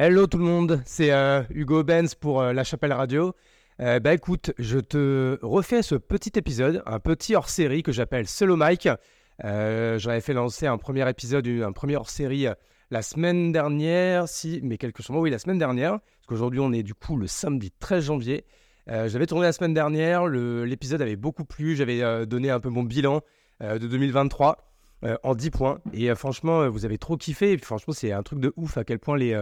Hello tout le monde, c'est euh, Hugo Benz pour euh, La Chapelle Radio. Euh, bah écoute, je te refais ce petit épisode, un petit hors-série que j'appelle Solo Mike. J'avais fait lancer un premier épisode, un premier hors-série la semaine dernière, si, mais quelques mois, oui, la semaine dernière, parce qu'aujourd'hui on est du coup le samedi 13 janvier. J'avais tourné la semaine dernière, l'épisode avait beaucoup plu, j'avais donné un peu mon bilan de 2023. en 10 points. Et franchement, vous avez trop kiffé. Et franchement, c'est un truc de ouf à quel point les,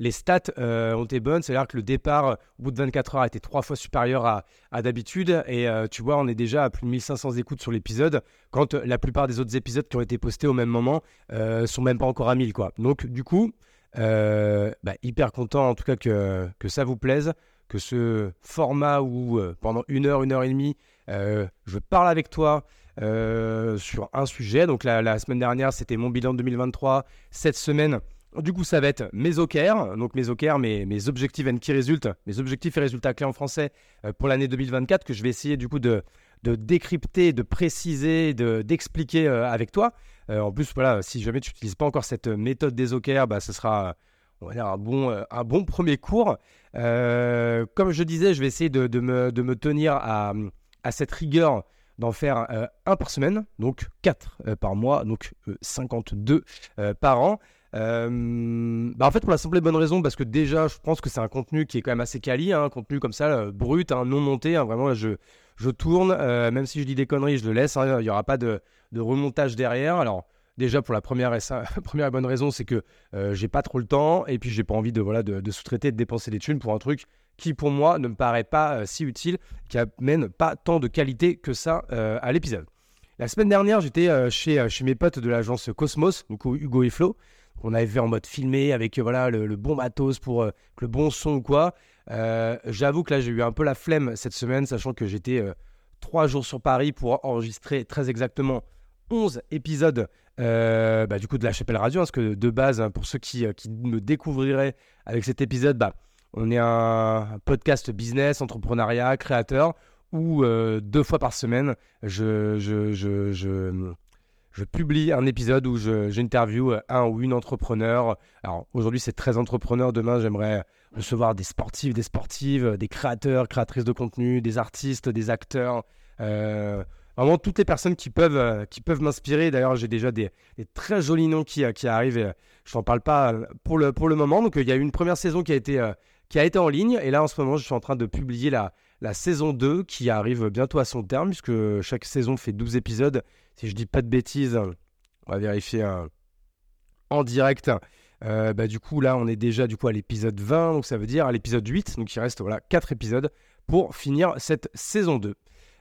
les stats euh, ont été bonnes. C'est-à-dire que le départ, euh, au bout de 24 heures, a été trois fois supérieur à, d'habitude. Et euh, tu vois, on est déjà à plus de 1500 écoutes sur l'épisode, quand la plupart des autres épisodes qui ont été postés au même moment sont même pas encore à 1000. Quoi. Donc, du coup, bah, hyper content en tout cas que, ça vous plaise, que ce format où pendant une heure, une heure et demie, je parle avec toi. sur un sujet. Donc la semaine dernière, c'était mon bilan de 2023. Cette semaine, du coup, ça va être mes OKR, donc mes OKR, mes, objectifs and key results, mes objectifs et résultats clés en français euh, pour l'année 2024 que je vais essayer du coup de, décrypter, de préciser, d'expliquer euh, avec toi. Euh, en plus, voilà, si jamais tu n'utilises pas encore cette méthode des OKR, bah, ce sera un, bon, premier cours. comme je disais, je vais essayer de, de, me, de me, tenir à, à cette rigueur d'en faire un par semaine, donc 4 par mois, donc 52 par an. Euh, bah en fait, pour la simple et bonne raison, parce que déjà, je pense que c'est un contenu qui est quand même assez quali, hein, un contenu comme ça, euh, brut, hein, non monté. Hein, vraiment, je, tourne, euh, même si je dis des conneries, je le laisse. il n'y aura pas de, remontage derrière. Alors, déjà, pour la première et, première bonne raison, c'est que j'ai pas trop le temps et puis j'ai pas envie de, voilà, de sous-traiter, de dépenser des thunes pour un truc qui, pour moi, ne me paraît pas si utile, qui amène pas tant de qualité que ça à l'épisode. La semaine dernière, j'étais chez, chez mes potes de l'agence Cosmos, donc Hugo et Flo qu'on avait fait en mode filmé avec euh, voilà le, bon matos pour euh, le bon son ou quoi. Euh, j'avoue que là j'ai eu un peu la flemme cette semaine, sachant que j'étais trois jours sur Paris pour enregistrer très exactement 11 épisodes bah, du coup de la Chapelle Radio, hein, parce que de base, hein, pour ceux qui, me découvriraient avec cet épisode, bah, on est un, podcast business, entrepreneuriat, créateur, où deux fois par semaine, je, publie un épisode où j'interview un ou une entrepreneur. Alors aujourd'hui, c'est 13 entrepreneurs. Demain, j'aimerais recevoir des sportifs, des sportives, des créateurs, créatrices de contenu, des artistes, des acteurs. Euh, vraiment toutes les personnes qui peuvent, euh, qui peuvent m'inspirer. D'ailleurs, j'ai déjà des, très jolis noms qui, qui arrivent. Et je n'en parle pas pour le, pour le moment. Donc, il y a eu une première saison qui a, été, euh, qui a été en ligne. Et là, en ce moment, je suis en train de publier la, la saison 2 qui arrive bientôt à son terme, puisque chaque saison fait 12 épisodes si je dis pas de bêtises, on va vérifier en direct. Euh, bah, du coup, là, on est déjà du coup à l'épisode 20, donc ça veut dire à l'épisode 8. Donc il reste voilà 4 épisodes pour finir cette saison 2.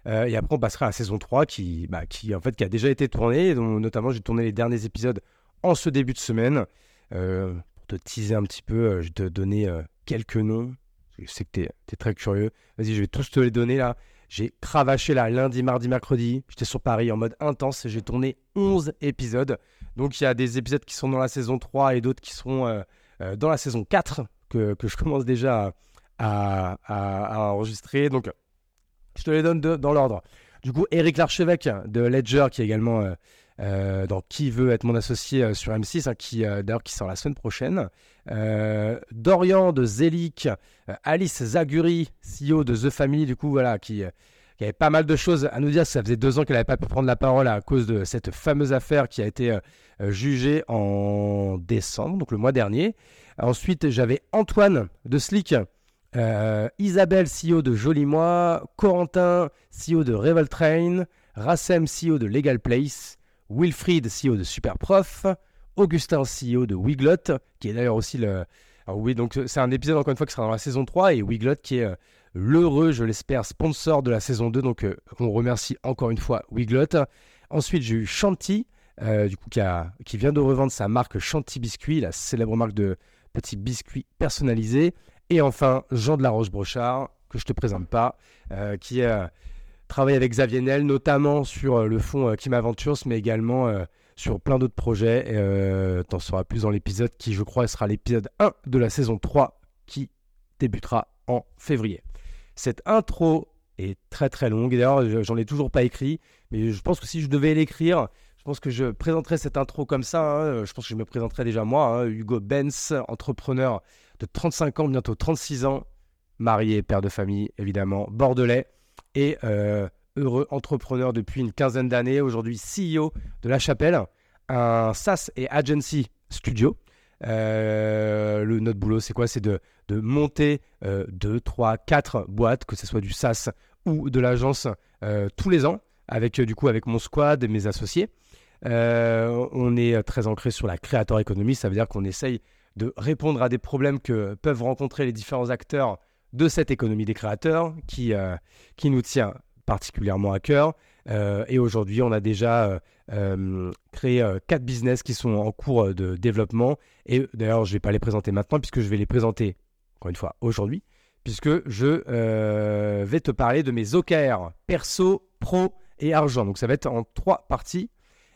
Euh, et après, on passera à la saison 3 qui, bah, qui, a déjà été tournée. Donc, notamment, j'ai tourné les derniers épisodes en ce début de semaine. Euh, pour te teaser un petit peu, je vais te donner quelques noms. Je sais que tu es, très curieux. Vas-y, je vais tous te les donner là. J'ai cravaché là lundi, mardi, mercredi. J'étais sur Paris en mode intense et j'ai tourné 11 épisodes. Donc il y a des épisodes qui sont dans la saison 3 et d'autres qui seront euh, euh, dans la saison 4 que, que je commence déjà à, à, enregistrer. Donc je te les donne dans l'ordre. Du coup, Eric Larchevêque de Ledger, qui est également euh, euh, Qui veut être mon associé euh, sur M6, hein, qui euh, d'ailleurs qui sort la semaine prochaine. Dorian de Zelic, Alice Zaguri, CEO de The Family, du coup, voilà, qui, avait pas mal de choses à nous dire. Ça faisait deux ans qu'elle n'avait pas pu prendre la parole à cause de cette fameuse affaire qui a été jugée en décembre, donc le mois dernier. Ensuite, j'avais Antoine de Slick. Isabelle, CEO de Joli Moi, Corentin, CEO de Revoltrain, Rassem, CEO de Legal Place, Wilfried, CEO de Superprof, Augustin, CEO de Wiglot, qui est d'ailleurs aussi le. Alors oui, donc c'est un épisode encore une fois qui sera dans la saison 3 et Wiglot qui est euh, l'heureux, je l'espère, sponsor de la saison 2. Donc euh, on remercie encore une fois Wiglot. Ensuite, j'ai eu Chanty, euh, du coup, qui, vient de revendre sa marque Chanty Biscuit, la célèbre marque de petits biscuits personnalisés. Et enfin, Jean de la Roche-Brochard, que je te présente pas, qui est travaille avec Xavier Nel, notamment sur euh, le fond euh, Kim Adventures, mais également euh, sur plein d'autres projets. T'en sauras plus dans l'épisode qui, je crois, sera l'épisode 1 de la saison 3 qui débutera en février. Cette intro est très très longue. D'ailleurs, j'en ai toujours pas écrit, mais je pense que si je devais l'écrire, je pense que je présenterais cette intro comme ça. Hein. Je pense que je me présenterais déjà moi, hein, Hugo Benz, entrepreneur de 35 ans, bientôt 36 ans, marié, père de famille, évidemment, bordelais, et heureux entrepreneur depuis une quinzaine d'années, aujourd'hui CEO de La Chapelle, un SaaS et Agency Studio. Euh, le, notre boulot, c'est quoi? C'est de, de, monter 2, 3, 4 boîtes, que ce soit du SaaS ou de l'agence, euh, tous les ans, avec du coup avec mon squad et mes associés. Euh, on est très ancré sur la créateur économie, ça veut dire qu'on essaye de répondre à des problèmes que peuvent rencontrer les différents acteurs de cette économie des créateurs qui, qui nous tient particulièrement à cœur. Euh, et aujourd'hui, on a déjà euh, euh, créé quatre business qui sont en cours de développement. Et d'ailleurs, je ne vais pas les présenter maintenant, puisque je vais les présenter, encore une fois, aujourd'hui, puisque je vais te parler de mes OKR, perso, pro et argent. Donc ça va être en trois parties.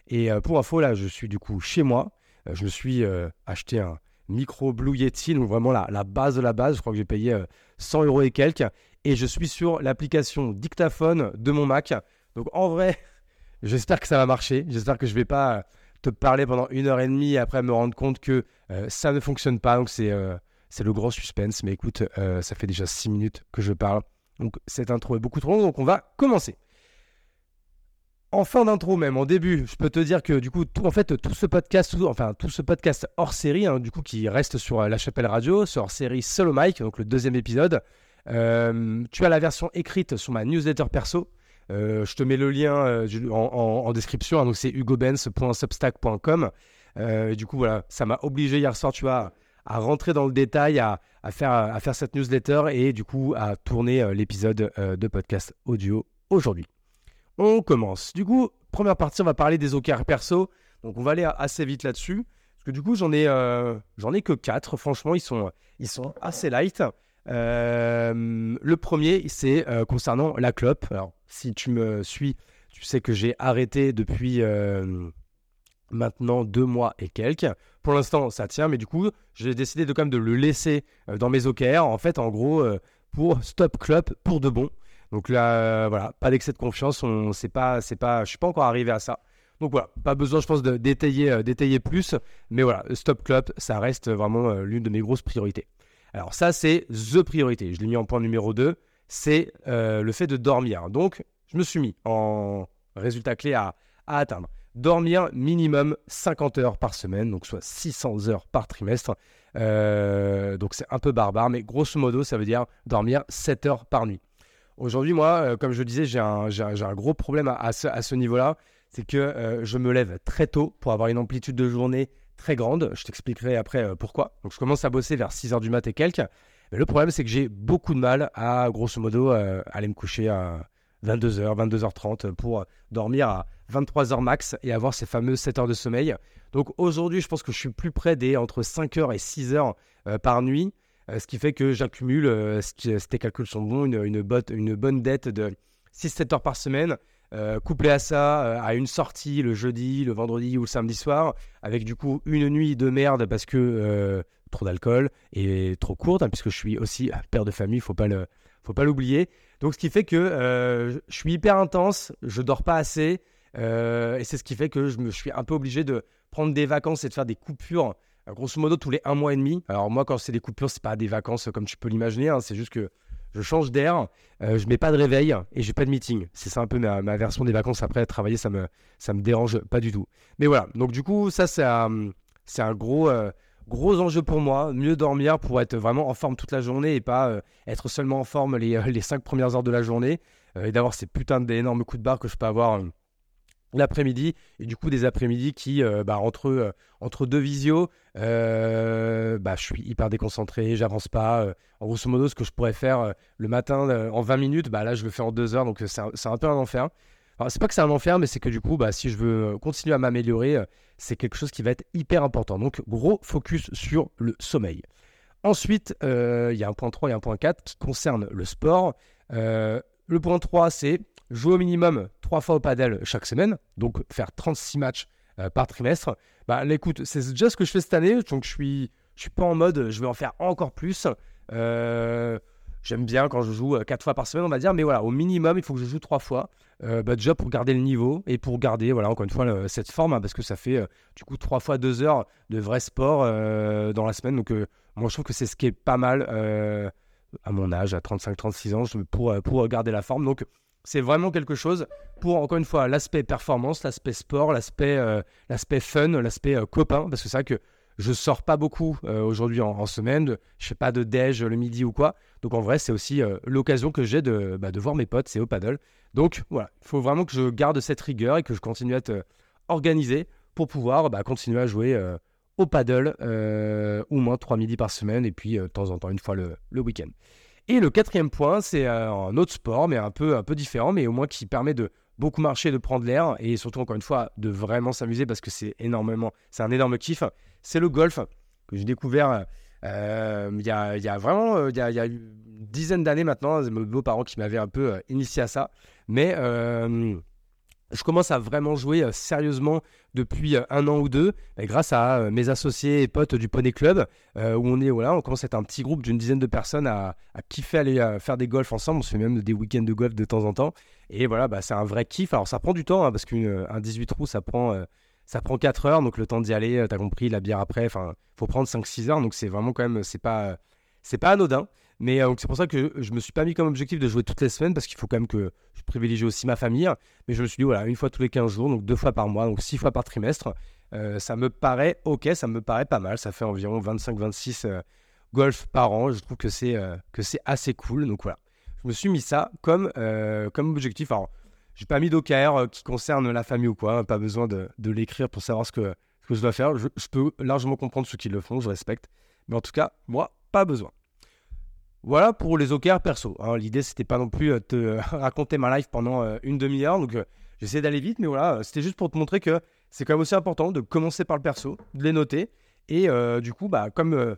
Et pour info, là, je suis du coup chez moi. je me suis acheté un micro Blue Yeti, donc vraiment la, la, base de la base. Je crois que j'ai payé 100 euros et quelques. Et je suis sur l'application dictaphone de mon Mac. Donc en vrai, j'espère que ça va marcher. J'espère que je vais pas te parler pendant une heure et demie et après me rendre compte que euh, ça ne fonctionne pas. Donc c'est euh, le gros suspense. Mais écoute, euh, ça fait déjà six minutes que je parle. Donc cette intro est beaucoup trop longue. Donc on va commencer. En fin d'intro même, en début, je peux te dire que du coup, tout, en fait, tout ce podcast, enfin tout ce podcast hors série, hein, du coup, qui reste sur La Chapelle Radio, ce hors série Solo Mike, donc le deuxième épisode. tu as la version écrite sur ma newsletter perso. Euh, je te mets le lien euh, en, description. Hein, donc c'est hugobenz.substack.com. Euh, du coup, voilà, ça m'a obligé hier soir, tu vois, à rentrer dans le détail, à faire cette newsletter et du coup à tourner l'épisode de podcast audio aujourd'hui. On commence. Du coup, première partie, on va parler des OKR perso. Donc on va aller assez vite là-dessus. Parce que du coup, j'en ai, ai que 4. Franchement, ils sont, assez light. le premier, c'est concernant la clope. Alors, si tu me suis, tu sais que j'ai arrêté depuis euh, maintenant deux mois et quelques. Pour l'instant, ça tient, mais du coup, j'ai décidé de quand même de le laisser euh, dans mes OKR. En fait, en gros, euh, pour stop club pour de bon. Donc là, voilà, pas d'excès de confiance. On, c'est pas, pas, je suis pas encore arrivé à ça. Donc voilà, pas besoin, je pense, de détailler, détailler plus. Mais voilà, Stop Club, ça reste vraiment l'une de mes grosses priorités. Alors ça, c'est the priorité. Je l'ai mis en point numéro 2 c'est euh, le fait de dormir. Donc, je me suis mis en résultat clé à, atteindre. Dormir minimum 50 heures par semaine, donc soit 600 heures par trimestre. Euh, donc c'est un peu barbare, mais grosso modo, ça veut dire dormir 7 heures par nuit. Aujourd'hui, moi, euh, comme je disais, j'ai un, gros problème à, ce, niveau-là. C'est que je me lève très tôt pour avoir une amplitude de journée très grande. Je t'expliquerai après pourquoi. Donc je commence à bosser vers 6 heures du mat et quelques le problème, c'est que j'ai beaucoup de mal à, grosso modo, euh, aller me coucher à 22h, 22h30 pour dormir à 23h max et avoir ces fameuses 7 heures de sommeil. Donc aujourd'hui, je pense que je suis plus près des entre 5h et 6h euh, par nuit, euh, ce qui fait que j'accumule, si tes calculs sont bons, une, bonne dette de 6-7 heures par semaine. couplé à ça, à une sortie le jeudi, le vendredi ou le samedi soir, avec du coup une nuit de merde parce que trop d'alcool et trop courte, hein, puisque je suis aussi père de famille, faut pas le, faut pas l'oublier. Donc ce qui fait que euh, je suis hyper intense, je dors pas assez, euh, et c'est ce qui fait que je me suis un peu obligé de prendre des vacances et de faire des coupures, euh, grosso modo tous les un mois et demi. Alors moi, quand c'est des coupures, c'est pas des vacances comme tu peux l'imaginer, hein, c'est juste que je change d'air, je mets pas de réveil et j'ai pas de meeting. C'est ça un peu ma, version des vacances. Après, travailler, ça me, me dérange pas du tout. Mais voilà, donc du coup, ça, c'est un, c'est un gros, gros enjeu pour moi, mieux dormir pour être vraiment en forme toute la journée et pas euh, être seulement en forme les, euh, les cinq premières heures de la journée euh, et d'avoir ces putains d'énormes coups de barre que je peux avoir l'après-midi et du coup des après-midi qui bah, entre, entre deux visios bah, je suis hyper déconcentré j'avance pas en grosso modo ce que je pourrais faire le matin en 20 minutes bah là je le fais en deux heures donc c'est un, un, peu un enfer c'est pas que c'est un enfer, mais c'est que du coup, bah, si je veux euh, continuer à m'améliorer, euh, c'est quelque chose qui va être hyper important. Donc, gros focus sur le sommeil. Ensuite, euh, il y a un point 3 et un point 4 qui concernent le sport. le point 3, c'est jouer au minimum 3 fois au padel chaque semaine, donc faire 36 matchs par trimestre. Bah, écoute, c'est déjà ce que je fais cette année, donc je suis, je suis pas en mode je vais en faire encore plus. j'aime bien quand je joue 4 fois par semaine, on va dire, mais voilà, au minimum, il faut que je joue 3 fois. Bah, déjà pour garder le niveau et pour garder, voilà, encore une fois, cette forme, hein, parce que ça fait du coup 3 fois 2 heures de vrai sport dans la semaine. Donc, moi, je trouve que c'est ce qui est pas mal à mon âge, à 35-36 ans, pour, pour garder la forme. Donc, c'est vraiment quelque chose pour, encore une fois, l'aspect performance, l'aspect sport, l'aspect l'aspect fun, l'aspect copain, parce que c'est vrai que je sors pas beaucoup euh, aujourd'hui en, semaine, je fais pas de déj le midi ou quoi. Donc en vrai, c'est aussi euh, l'occasion que j'ai de, bah, de voir mes potes, c'est au paddle. Donc voilà, il faut vraiment que je garde cette rigueur et que je continue à être euh, organisé pour pouvoir bah, continuer à jouer au paddle au moins trois midis par semaine et puis de temps en temps une fois le week-end. Et le quatrième point, c'est un autre sport, mais un peu, un peu différent, mais au moins qui permet de beaucoup marcher, de prendre l'air et surtout encore une fois de vraiment s'amuser parce que c'est énormément, c'est un énorme kiff. C'est le golf que j'ai découvert euh, il, y a, vraiment euh, il, y a, une dizaine d'années maintenant. Mes beaux-parents qui m'avaient un peu euh, initié à ça, mais je commence à vraiment jouer sérieusement depuis un an ou deux, grâce à mes associés et potes du Poney Club, où on est voilà, on commence à être un petit groupe d'une dizaine de personnes à, à kiffer aller faire des golfs ensemble. On se fait même des week-ends de golf de temps en temps. Et voilà, bah, c'est un vrai kiff. Alors ça prend du temps, hein, parce qu'un 18 trous, ça prend, euh, ça prend 4 heures, donc le temps d'y aller, euh, t'as compris, la bière après, enfin, faut prendre 5-6 heures, donc c'est vraiment quand même, c'est pas anodin. Mais euh, c'est pour ça que je me suis pas mis comme objectif de jouer toutes les semaines, parce qu'il faut quand même que je privilégie aussi ma famille. Mais je me suis dit, voilà, une fois tous les 15 jours, donc deux fois par mois, donc six fois par trimestre, ça me paraît ok, ça me paraît pas mal. Ça fait environ 25-26 golf par an. Je trouve que c'est que c'est assez cool. Donc voilà je me suis mis ça comme, euh, comme objectif. Alors, j'ai pas mis d'OKR euh, qui concerne la famille ou quoi, hein, pas besoin de, l'écrire pour savoir ce que, ce que je dois faire. Je, peux largement comprendre ceux qui le font, je respecte. Mais en tout cas, moi, pas besoin. Voilà pour les OKR perso. Hein. L'idée, c'était pas non plus de euh, te raconter ma life pendant une demi-heure. Donc, j'essaie d'aller vite, mais voilà, c'était juste pour te montrer que c'est quand même aussi important de commencer par le perso, de les noter. Et du coup, bah, comme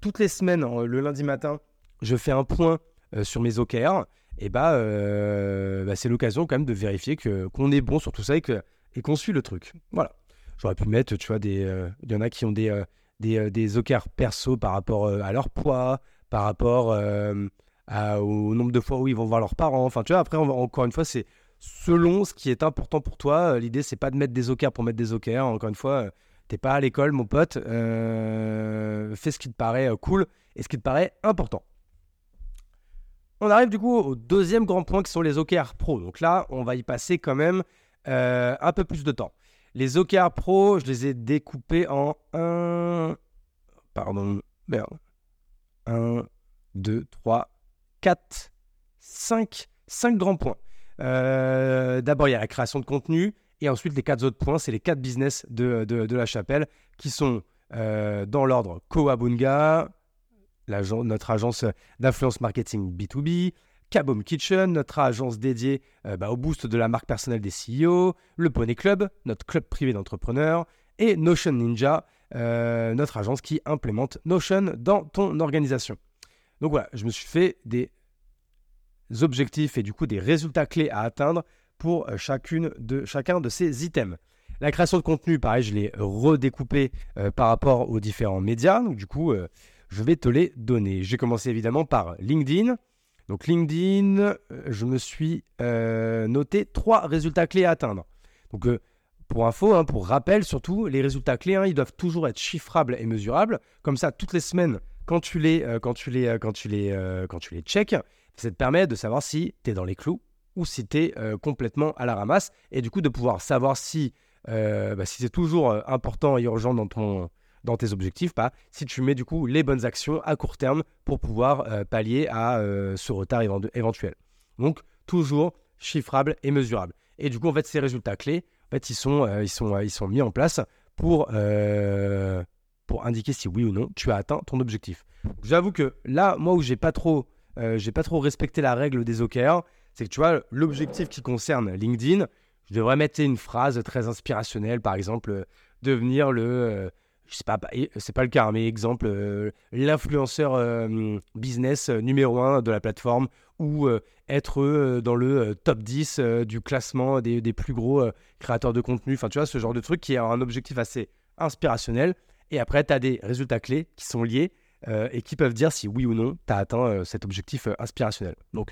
toutes les semaines, le lundi matin, je fais un point euh, sur mes OKR, et bah, euh, bah c'est l'occasion quand même de vérifier que qu'on est bon sur tout ça et qu'on suit le truc. Voilà. J'aurais pu mettre, tu vois, des, euh, il y en a qui ont des des, des perso par rapport à leur poids, par rapport au nombre de fois où ils vont voir leurs parents. Enfin, tu vois, après, encore une fois, c'est selon ce qui est important pour toi. L'idée, c'est pas de mettre des OKR pour mettre des OKR. Encore une fois, t'es pas à l'école, mon pote. fais ce qui te paraît cool et ce qui te paraît important. On arrive du coup au deuxième grand point qui sont les OKR Pro. Donc là, on va y passer quand même euh, un peu plus de temps. Les OKR Pro, je les ai découpés en un. Pardon, merde. 1, 2, 3, 4, 5. 5 grands points. Euh, d'abord, il y a la création de contenu. Et ensuite, les quatre autres points, c'est les quatre business de, la chapelle qui sont euh, dans l'ordre Koabunga, notre agence d'influence marketing B2B, Kaboom Kitchen, notre agence dédiée euh, bah, au boost de la marque personnelle des CEO, le Poney Club, notre club privé d'entrepreneurs, et Notion Ninja, euh, notre agence qui implémente Notion dans ton organisation. Donc voilà, je me suis fait des objectifs et du coup des résultats clés à atteindre pour euh, chacune de, chacun de ces items. La création de contenu, pareil, je l'ai redécoupé par rapport aux différents médias. Donc du coup, je vais te les donner. J'ai commencé évidemment par LinkedIn. Donc LinkedIn, euh, je me suis euh, noté trois résultats clés à atteindre. Donc euh, pour info, hein, pour rappel surtout, les résultats clés, hein, ils doivent toujours être chiffrables et mesurables. Comme ça, toutes les semaines, quand tu les, tu les, tu les, les checks, ça te permet de savoir si tu es dans les clous ou si tu es complètement à la ramasse. Et du coup, de pouvoir savoir si, bah, c'est toujours important et urgent dans tes objectifs, pas si tu mets du coup les bonnes actions à court terme pour pouvoir euh, pallier à euh, ce retard éventuel. Donc toujours chiffrable et mesurable. Et du coup, en fait, ces résultats clés, en fait, ils sont, euh, ils sont, mis en place pour, pour indiquer si oui ou non tu as atteint ton objectif. J'avoue que là, moi où j'ai pas trop, pas trop respecté la règle des OKR, c'est que tu vois l'objectif qui concerne LinkedIn, je devrais mettre une phrase très inspirationnelle, par exemple, devenir le sais pas, bah, c'est pas le cas, hein, mais exemple, euh, l'influenceur euh, business euh, numéro un de la plateforme ou être dans le top 10 du classement des, des plus gros créateurs de contenu. Enfin, tu vois, ce genre de truc qui a un objectif assez inspirationnel. Et après, tu as des résultats clés qui sont liés et qui peuvent dire si oui ou non tu as atteint cet objectif inspirationnel. Donc,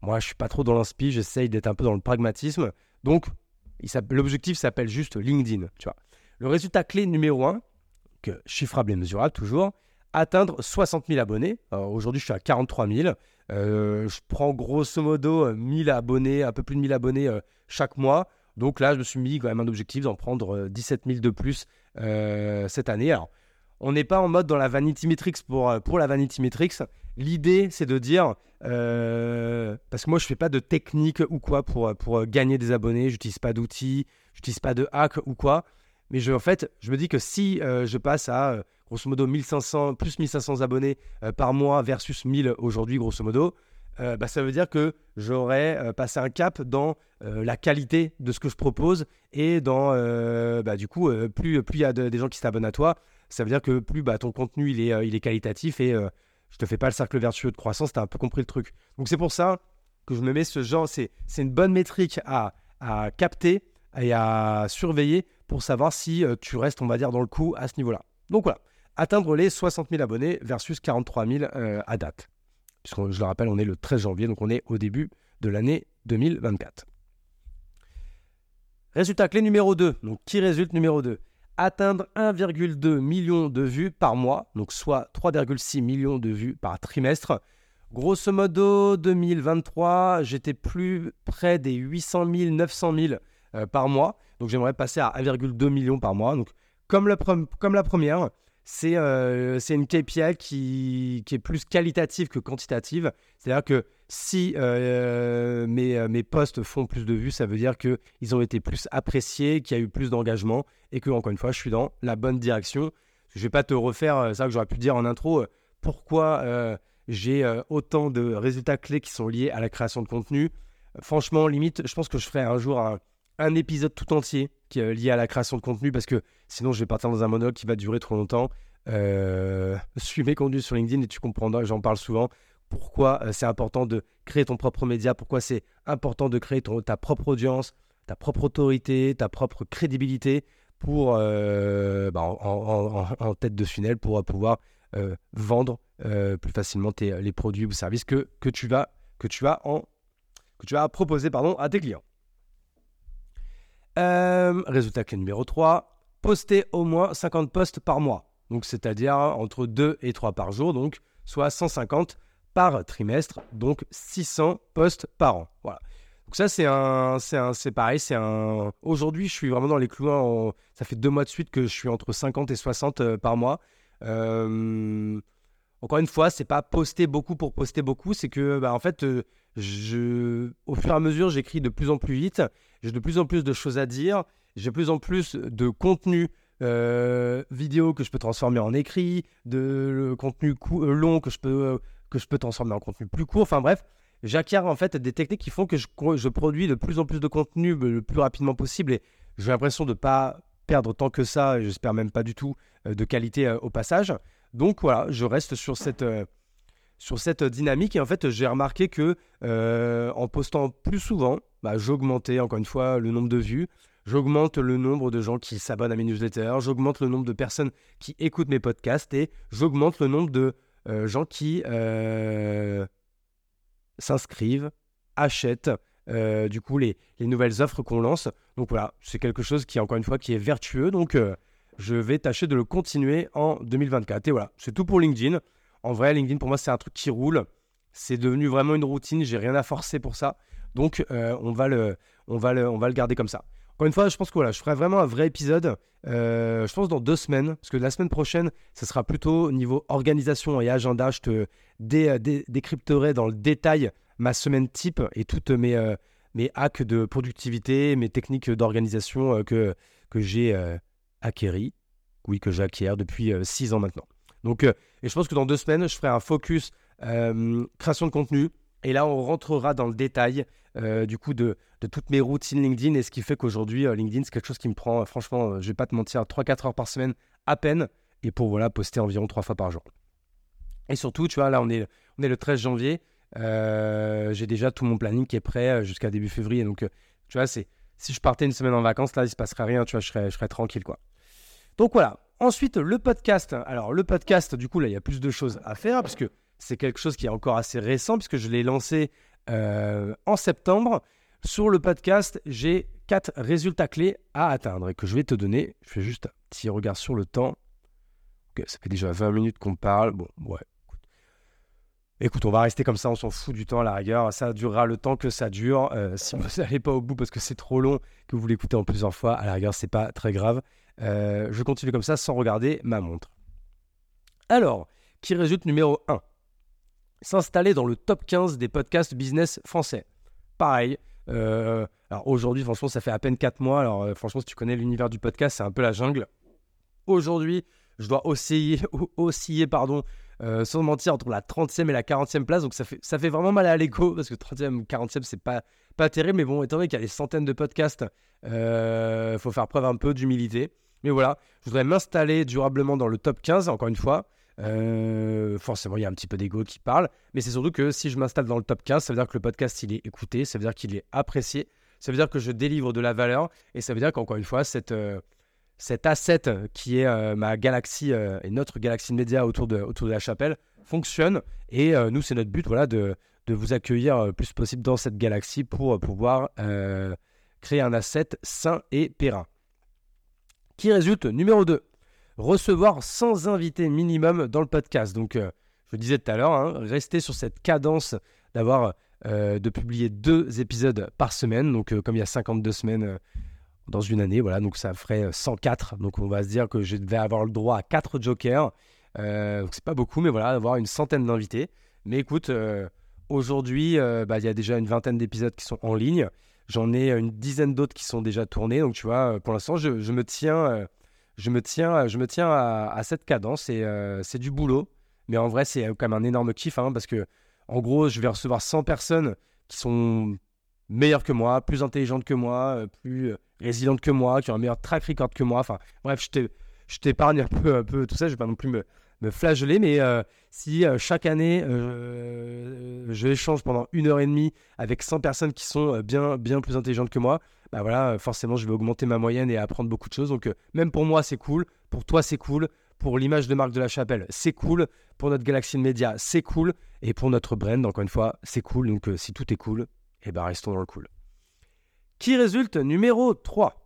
moi, je suis pas trop dans l'inspi, j'essaye d'être un peu dans le pragmatisme. Donc, l'objectif s'appelle juste LinkedIn. Tu vois. Le résultat clé numéro 1, chiffrable et mesurable toujours, atteindre 60 000 abonnés. Aujourd'hui, je suis à 43 000. Euh, je prends grosso modo 1000 abonnés, un peu plus de 1000 abonnés euh, chaque mois. Donc là, je me suis mis quand même un objectif d'en prendre 17 euh, 000 de plus cette année. Alors, on n'est pas en mode dans la Vanity Metrics pour, la Vanity Metrics. L'idée, c'est de dire, parce que moi, je fais pas de technique ou quoi pour, gagner des abonnés. J'utilise pas d'outils, j'utilise pas de hack ou quoi. Mais en fait, je me dis que si je passe à grosso modo 1500, plus 1500 abonnés euh, par mois versus 1000 aujourd'hui, grosso modo, euh, bah, ça veut dire que j'aurais euh, passé un cap dans la qualité de ce que je propose et dans, bah, du coup, plus il y a des gens qui s'abonnent à toi, ça veut dire que plus bah, ton contenu il est, il est qualitatif et je te fais pas le cercle vertueux de croissance, tu as un peu compris le truc. Donc c'est pour ça que je me mets ce genre, c'est une bonne métrique à, à capter et à surveiller pour savoir si tu restes, on va dire, dans le coup à ce niveau-là. Donc voilà, atteindre les 60 000 abonnés versus 43 000 euh, à date. Puisque je le rappelle, on est le 13 janvier, donc on est au début de l'année 2024. Résultat clé numéro 2. Donc qui résulte numéro 2 Atteindre 1,2 million de vues par mois, donc soit 3,6 millions de vues par trimestre. Grosso modo, 2023, j'étais plus près des 800 000, 900 000 par mois. Donc j'aimerais passer à 1,2 million par mois. Donc comme la, première, euh, c'est une KPI qui, est plus qualitative que quantitative. C'est-à-dire que si euh, mes, euh, mes posts font plus de vues, ça veut dire qu'ils ont été plus appréciés, qu'il y a eu plus d'engagement et que, encore une fois, je suis dans la bonne direction. Je ne vais pas te refaire ça que j'aurais pu dire en intro, pourquoi j'ai autant de résultats clés qui sont liés à la création de contenu. Franchement, limite, je pense que je ferai un jour un, un épisode tout entier qui est lié à la création de contenu parce que sinon je vais partir dans un monologue qui va durer trop longtemps. Euh, suis mes contenus sur LinkedIn et tu comprendras, j'en parle souvent, pourquoi euh, c'est important de créer ton propre média, pourquoi c'est important de créer ta propre audience, ta propre autorité, ta propre crédibilité pour, euh, bah, en, tête de funnel pour pouvoir euh, vendre plus facilement tes, les produits ou services que, tu vas, que, proposer à tes clients? Euh, résultat clé numéro 3, poster au moins 50 posts par mois. Donc c'est-à-dire entre 2 et 3 par jour, donc soit 150 par trimestre, donc 600 posts par an. Voilà. Donc ça c'est un, c'est pareil, c'est un. Aujourd'hui je suis vraiment dans les clous. Ça fait deux mois de suite que je suis entre 50 et 60 euh, par mois. Euh, encore une fois, c'est pas poster beaucoup pour poster beaucoup, c'est que bah, en fait, euh, je, au fur et à mesure, j'écris de plus en plus vite, j'ai de plus en plus de choses à dire, j'ai de plus en plus de contenu euh, vidéo que je peux transformer en écrit, de contenu euh, long que je peux que je peux transformer en contenu plus court. Enfin bref, j'acquiers en fait des techniques qui font que je, je, produis de plus en plus de contenu le plus rapidement possible et j'ai l'impression de pas perdre tant que ça, j'espère même pas du tout de qualité au passage. Donc voilà, je reste sur cette, euh, sur cette dynamique et en fait j'ai remarqué que euh, en postant plus souvent, bah, j'augmentais encore une fois le nombre de vues, j'augmente le nombre de gens qui s'abonnent à mes newsletters, j'augmente le nombre de personnes qui écoutent mes podcasts et j'augmente le nombre de euh, gens qui s'inscrivent, achètent du coup les, les nouvelles offres qu'on lance. Donc voilà, c'est quelque chose qui encore une fois qui est vertueux. Donc je vais tâcher de le continuer en 2024. Et voilà, c'est tout pour LinkedIn. En vrai, LinkedIn, pour moi, c'est un truc qui roule. C'est devenu vraiment une routine. J'ai rien à forcer pour ça. Donc, euh, on, va le, garder comme ça. Encore une fois, je pense que voilà, je ferai vraiment un vrai épisode. Euh, je pense dans deux semaines, parce que la semaine prochaine, ce sera plutôt niveau organisation et agenda. Je te décrypterai dans le détail ma semaine type et toutes mes, euh, hacks de productivité, mes techniques d'organisation que j'ai acquéri, oui, que j'acquiers depuis 6 euh, ans maintenant. Donc, euh, et je pense que dans deux semaines, je ferai un focus euh, création de contenu. Et là, on rentrera dans le détail du coup de, toutes mes routines LinkedIn et ce qui fait qu'aujourd'hui, LinkedIn, c'est quelque chose qui me prend, franchement, je vais pas te mentir, 3-4 heures par semaine à peine. Et pour voilà, poster environ 3 fois par jour. Et surtout, tu vois, là, on est, on est le 13 janvier. J'ai déjà tout mon planning qui est prêt jusqu'à début février. Donc, tu vois, c'est si je partais une semaine en vacances, là, il se passerait rien, tu vois, je serais, je serais tranquille, quoi. Donc voilà, ensuite, le podcast. Alors, le podcast, du coup, là, il y a plus de choses à faire parce que c'est quelque chose qui est encore assez récent puisque je l'ai lancé euh, en septembre. Sur le podcast, j'ai quatre résultats clés à atteindre et que je vais te donner. Je fais juste un petit regard sur le temps. Ok, ça fait déjà 20 minutes qu'on parle. Bon, ouais. Écoute, on va rester comme ça, on s'en fout du temps à la rigueur. Ça durera le temps que ça dure. Euh, si vous n'allez pas au bout parce que c'est trop long, que vous l'écoutez en plusieurs fois, à la rigueur, c'est pas très grave. Euh, je continue comme ça sans regarder ma montre. Alors, qui résulte numéro 1 S'installer dans le top 15 des podcasts business français. Pareil. Euh, alors aujourd'hui, franchement, ça fait à peine 4 mois. Alors franchement, si tu connais l'univers du podcast, c'est un peu la jungle. Aujourd'hui, je dois osciller, osciller pardon, euh, sans mentir, entre la 30e et la 40e place. Donc ça fait, ça fait vraiment mal à l'écho parce que 30e ou 40e, c'est pas, pas terrible. Mais bon, étant donné qu'il y a des centaines de podcasts, il euh, faut faire preuve un peu d'humilité. Mais voilà, je voudrais m'installer durablement dans le top 15, encore une fois. Euh, forcément, il y a un petit peu d'ego qui parle, mais c'est surtout que si je m'installe dans le top 15, ça veut dire que le podcast il est écouté, ça veut dire qu'il est apprécié, ça veut dire que je délivre de la valeur, et ça veut dire qu'encore une fois, cette, cet asset qui est euh, ma galaxie euh, et notre galaxie de médias autour de, la chapelle fonctionne. Et euh, nous, c'est notre but voilà, de, de vous accueillir le plus possible dans cette galaxie pour pouvoir créer un asset sain et périn. Qui résulte numéro 2 recevoir 100 invités minimum dans le podcast. Donc, je disais tout à l'heure, hein, rester sur cette cadence d'avoir de publier deux épisodes par semaine. Donc, comme il y a 52 semaines dans une année. Voilà, donc ça ferait 104. Euh, donc on va se dire que je vais avoir le droit à 4 jokers. Euh, donc c'est pas beaucoup, mais voilà, avoir une centaine d'invités. Mais écoute, euh, aujourd'hui, bah, il y a déjà une vingtaine d'épisodes qui sont en ligne. J'en ai une dizaine d'autres qui sont déjà tournés. Donc tu vois, pour l'instant, je, me tiens, je me tiens, je me tiens à, cette cadence et c'est du boulot. Mais en vrai, c'est quand même un énorme kiff hein, parce que en gros, je vais recevoir 100 personnes qui sont meilleures que moi, plus intelligentes que moi, plus résiliente que moi, qui ont un meilleur track record que moi. Enfin, bref, je t'épargne un peu, un peu tout ça. Je vais pas non plus me, me mais euh, si euh, chaque année euh, je échange pendant une heure et demie avec 100 personnes qui sont bien, bien plus intelligentes que moi, bah voilà, forcément, je vais augmenter ma moyenne et apprendre beaucoup de choses. Donc, même pour moi, c'est cool. Pour toi, c'est cool. Pour l'image de marque de la chapelle, c'est cool. Pour notre galaxie de médias, c'est cool. Et pour notre brand, encore une fois, c'est cool. Donc, si tout est cool, eh ben, restons dans le cool qui résulte numéro 3.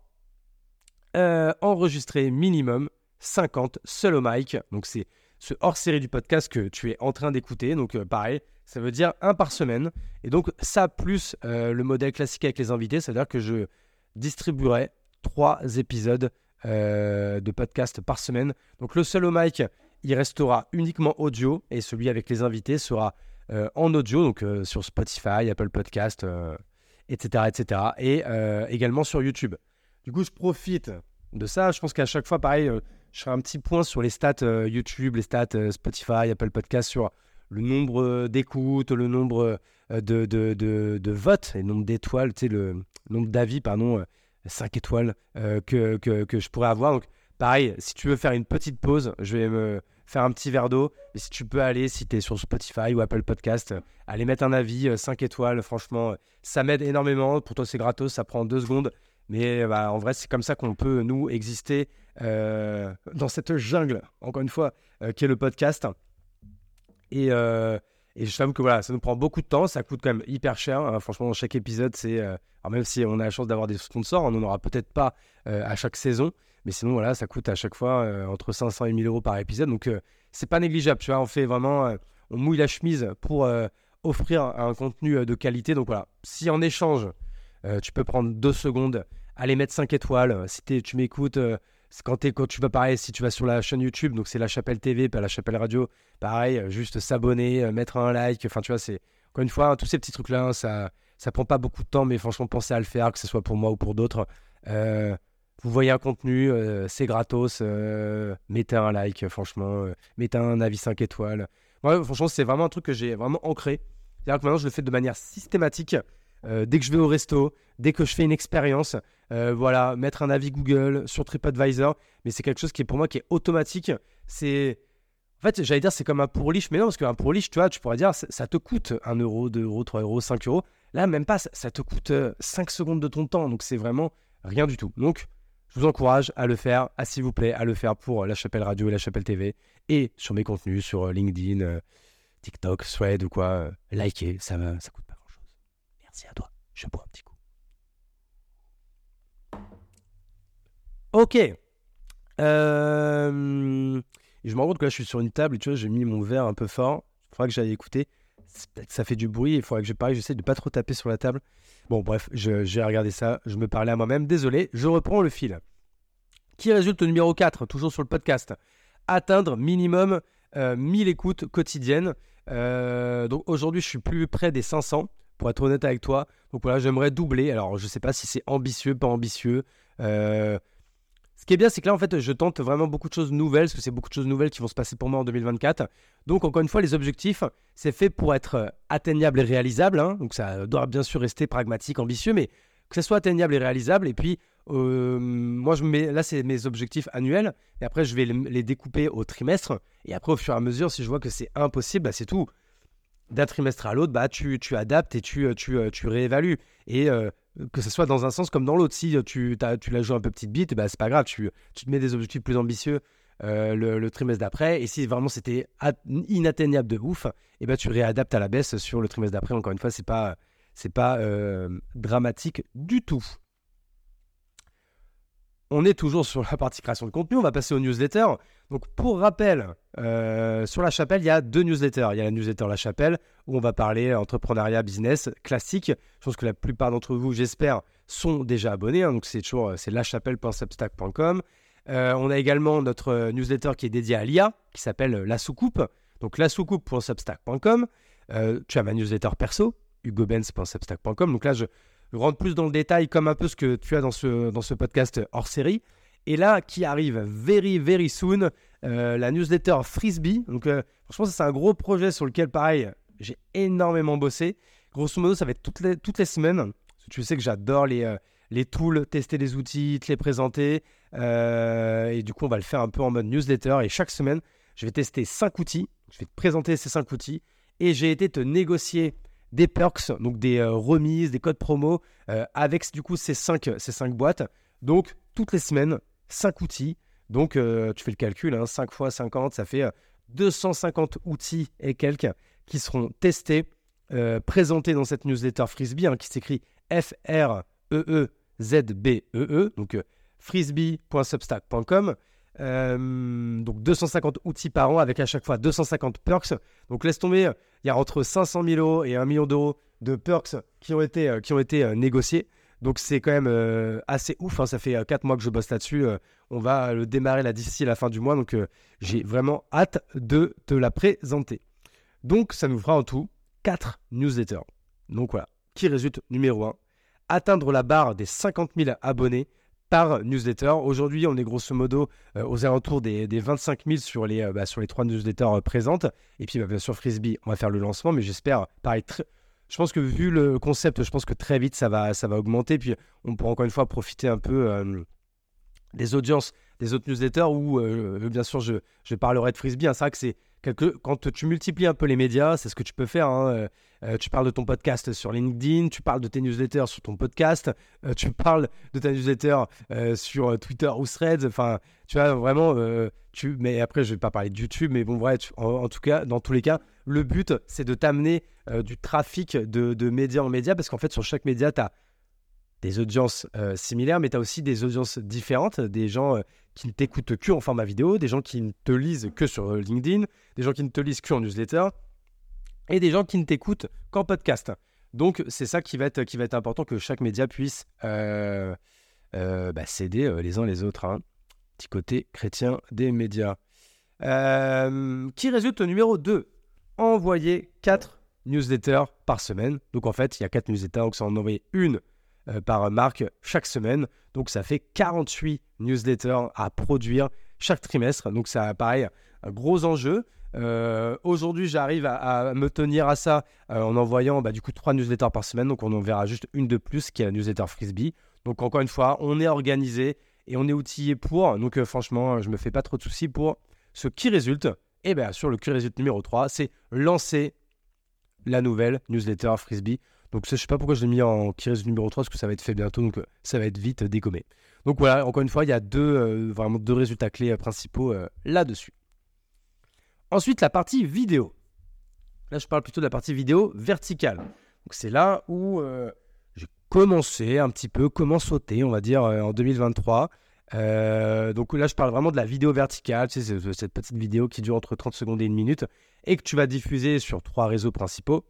Euh, enregistrer minimum 50 seul au mic. Donc c'est ce hors-série du podcast que tu es en train d'écouter. Donc euh, pareil, ça veut dire un par semaine. Et donc ça plus euh, le modèle classique avec les invités, ça veut dire que je distribuerai trois épisodes de podcast par semaine. Donc le seul au mic, il restera uniquement audio et celui avec les invités sera en audio, donc sur Spotify, Apple Podcast etc. etc. Et euh, également sur YouTube. Du coup, je profite de ça. Je pense qu'à chaque fois, pareil, euh, je ferai un petit point sur les stats euh, YouTube, les stats Spotify, Apple Podcast, sur le nombre d'écoutes, le nombre de, de, de, votes et le nombre d'étoiles, tu sais, le nombre d'avis, pardon, 5 étoiles que, que, que, je pourrais avoir. Donc, pareil, si tu veux faire une petite pause, je vais me faire un petit verre d'eau. Et si tu peux aller, si tu es sur Spotify ou Apple Podcast, euh, aller mettre un avis, 5 euh, étoiles, franchement, euh, ça m'aide énormément. Pour toi, c'est gratos, ça prend deux secondes. Mais bah, en vrai, c'est comme ça qu'on peut, nous, exister dans cette jungle, encore une fois, qui est le podcast. Et, et je t'avoue que voilà, ça nous prend beaucoup de temps, ça coûte quand même hyper cher. Hein. Franchement, dans chaque épisode, c'est. alors même si on a la chance d'avoir des sponsors, on n'en aura peut-être pas à chaque saison. Mais sinon, voilà, ça coûte à chaque fois euh, entre 500 et 1000 euros par épisode. Donc, euh, c'est pas négligeable. Tu vois, on fait vraiment, euh, on mouille la chemise pour offrir un contenu de qualité. Donc, voilà, si en échange, tu peux prendre deux secondes, aller mettre 5 étoiles. Si tu m'écoutes, quand, tu vas pareil, si tu vas sur la chaîne YouTube, donc c'est la Chapelle TV, pas la Chapelle Radio, pareil, juste s'abonner, mettre un like. Enfin, tu vois, c'est encore une fois, tous ces petits trucs-là, hein, ça, ça prend pas beaucoup de temps, mais franchement, pensez à le faire, que ce soit pour moi ou pour d'autres. Euh, vous voyez un contenu, euh, c'est gratos, euh, mettez un like, franchement, euh, mettez un avis 5 étoiles. Moi, franchement, c'est vraiment un truc que j'ai vraiment ancré. C'est-à-dire que maintenant, je le fais de manière systématique. Dès que je vais au resto, dès que je fais une expérience, voilà, mettre un avis Google sur TripAdvisor, mais c'est quelque chose qui est pour moi qui est automatique. C'est en fait, j'allais dire c'est comme un pourliche, mais non, parce qu'un pourliche, tu vois, tu pourrais dire ça, te coûte 1 euro, 2 euros, 3 euros, 5 euros. Là, même pas, ça, te coûte 5 secondes de ton temps, donc c'est vraiment rien du tout. Donc, je vous encourage à le faire, à s'il vous plaît, à le faire pour La Chapelle Radio et La Chapelle TV et sur mes contenus sur LinkedIn, TikTok, Thread ou quoi. likez, ça ça coûte. À toi. Je bois un petit coup. Ok. Euh, je me rends compte que là, je suis sur une table, tu vois, j'ai mis mon verre un peu fort. Il faudra que j'aille écouter. Ça fait du bruit. Il faudra que je pareil, j'essaie de pas trop taper sur la table. Bon, bref, j'ai regardé ça. Je me parlais à moi-même. Désolé, je reprends le fil. Qui résulte au numéro 4, toujours sur le podcast? Atteindre minimum 1000 euh, écoutes quotidiennes. Euh, donc aujourd'hui, je suis plus près des 500, pour être honnête avec toi. Donc voilà, j'aimerais doubler. Alors, je sais pas si c'est ambitieux, pas ambitieux. Euh, ce qui est bien, c'est que là, en fait, je tente vraiment beaucoup de choses nouvelles, parce que c'est beaucoup de choses nouvelles qui vont se passer pour moi en 2024. Donc, encore une fois, les objectifs, c'est fait pour être atteignable et réalisable. Hein. Donc, ça doit bien sûr rester pragmatique, ambitieux, mais que ça soit atteignable et réalisable. Et puis, euh, moi, je là, c'est mes objectifs annuels. Et après, je vais les découper au trimestre. Et après, au fur et à mesure, si je vois que c'est impossible, bah, c'est tout. D'un trimestre à l'autre, bah, tu, tu, adaptes et tu, tu, tu réévalues. Et que ce soit dans un sens comme dans l'autre. Si tu, tu la joué un peu petite bite, bah, c'est pas grave, tu, te mets des objectifs plus ambitieux euh, le, trimestre d'après. Et si vraiment c'était inatteignable de ouf, et bah, tu réadaptes à la baisse sur le trimestre d'après. Encore une fois, c'est pas, pas euh, dramatique du tout. On est toujours sur la partie création de contenu, on va passer aux newsletters. Donc pour rappel, euh, sur la chapelle, il y a deux newsletters. Il y a la newsletter La Chapelle, où on va parler entrepreneuriat, business, classique. Je pense que la plupart d'entre vous, j'espère, sont déjà abonnés. Hein. donc c'est toujours c'est lachapelle.substack.com. Euh, on a également notre newsletter qui est dédié à l'IA, qui s'appelle La Soucoupe. Donc la soucoupe.substack.com. Euh, tu as ma newsletter perso, hugobenz.substack.com. Donc là, je, rentre plus dans le détail comme un peu ce que tu as dans ce, podcast hors série. Et là, qui arrive very, very soon, euh, la newsletter Frisbee. Donc, euh, franchement, ça, c'est un gros projet sur lequel, pareil, j'ai énormément bossé. Grosso modo, ça va être toutes les, toutes les semaines. Tu sais que j'adore les, euh, tools, tester les outils, te les présenter. et du coup, on va le faire un peu en mode newsletter. Et chaque semaine, je vais tester 5 outils. Je vais te présenter ces 5 outils. Et j'ai été te négocier des perks, donc des remises, des codes promo, avec du coup ces 5 ces cinq boîtes. Donc, toutes les semaines, 5 outils. Donc, euh, tu fais le calcul, 5 hein, fois 50, ça fait 250 euh, outils et quelques qui seront testés, euh, présentés dans cette newsletter Frisbee, hein, qui s'écrit F-R-E-E-Z-B-E-E, -E, donc frisbee.substack.com. donc 250 outils par an avec à chaque fois 250 perks. Donc laisse tomber, il y a entre 500 000 euros et 1 million d'euros de perks qui ont été, qui ont été négociés. Donc c'est quand même euh, assez ouf. Hein. Ça fait 4 euh, mois que je bosse là-dessus. Euh, on va le démarrer là d'ici la fin du mois. Donc j'ai vraiment hâte de te la présenter. Donc ça nous fera en tout 4 newsletters. Donc voilà, qui résulte numéro 1. Atteindre la barre des 50 000 abonnés par newsletter. Aujourd'hui, on est grosso modo aux alentours des, 25 000 sur les, bah, sur les 3 newsletters présentes. Et puis, bah, bien sûr, Frisbee, on va faire le lancement, mais j'espère, pareil, très je pense que vu le concept, je pense que très vite ça va, ça va augmenter. Puis on pourra encore une fois profiter un peu euh, des audiences des autres newsletters où, euh, bien sûr, je, je, parlerai de Frisbee. Hein. C'est vrai que c'est quand tu multiplies un peu les médias, c'est ce que tu peux faire. Hein. Euh, tu parles de ton podcast sur LinkedIn, tu parles de tes newsletters sur ton podcast, tu parles de ta newsletter sur Twitter ou Threads. Enfin, tu vois, vraiment, tu... mais après, je vais pas parler de YouTube, mais bon, bref, en, tout cas, dans tous les cas, le but, c'est de t'amener du trafic de, de médias en médias parce qu'en fait, sur chaque média, tu as des audiences euh, similaires, mais tu as aussi des audiences différentes, des gens euh, qui ne t'écoutent que en format vidéo, des gens qui ne te lisent que sur euh, LinkedIn, des gens qui ne te lisent que en newsletter, et des gens qui ne t'écoutent qu'en podcast. Donc c'est ça qui va, être, important, que chaque média puisse bah, s'aider les uns les autres. Hein. Petit côté chrétien des médias. qui résulte au numéro 2 Envoyer 4 newsletters par semaine. Donc en fait, il y a 4 newsletters, donc ça en envoyer une euh, par marque chaque semaine. Donc ça fait 48 newsletters à produire chaque trimestre. Donc ça pareil, un gros enjeu. Euh, aujourd'hui, j'arrive à, me tenir à ça euh, en envoyant bah, du coup 3 newsletters par semaine. Donc on en verra juste une de plus qui est la newsletter Frisbee. Donc encore une fois, on est organisé et on est outillé pour. Donc franchement, je me fais pas trop de soucis pour ce qui résulte. Et eh bien sûr, le qui résulte numéro 3, c'est lancer la nouvelle newsletter Frisbee. Donc je sais pas pourquoi je l'ai mis en qui numéro 3 parce que ça va être fait bientôt, donc ça va être vite dégommé. Donc voilà, encore une fois, il y a deux, vraiment deux résultats clés principaux là-dessus. Ensuite, la partie vidéo. Là, je parle plutôt de la partie vidéo verticale. Donc c'est là où j'ai commencé un petit peu, comment sauter, on va dire, en 2023. Euh, donc là, je parle vraiment de la vidéo verticale, tu sais, cette petite vidéo qui dure entre 30 secondes et une minute et que tu vas diffuser sur trois réseaux principaux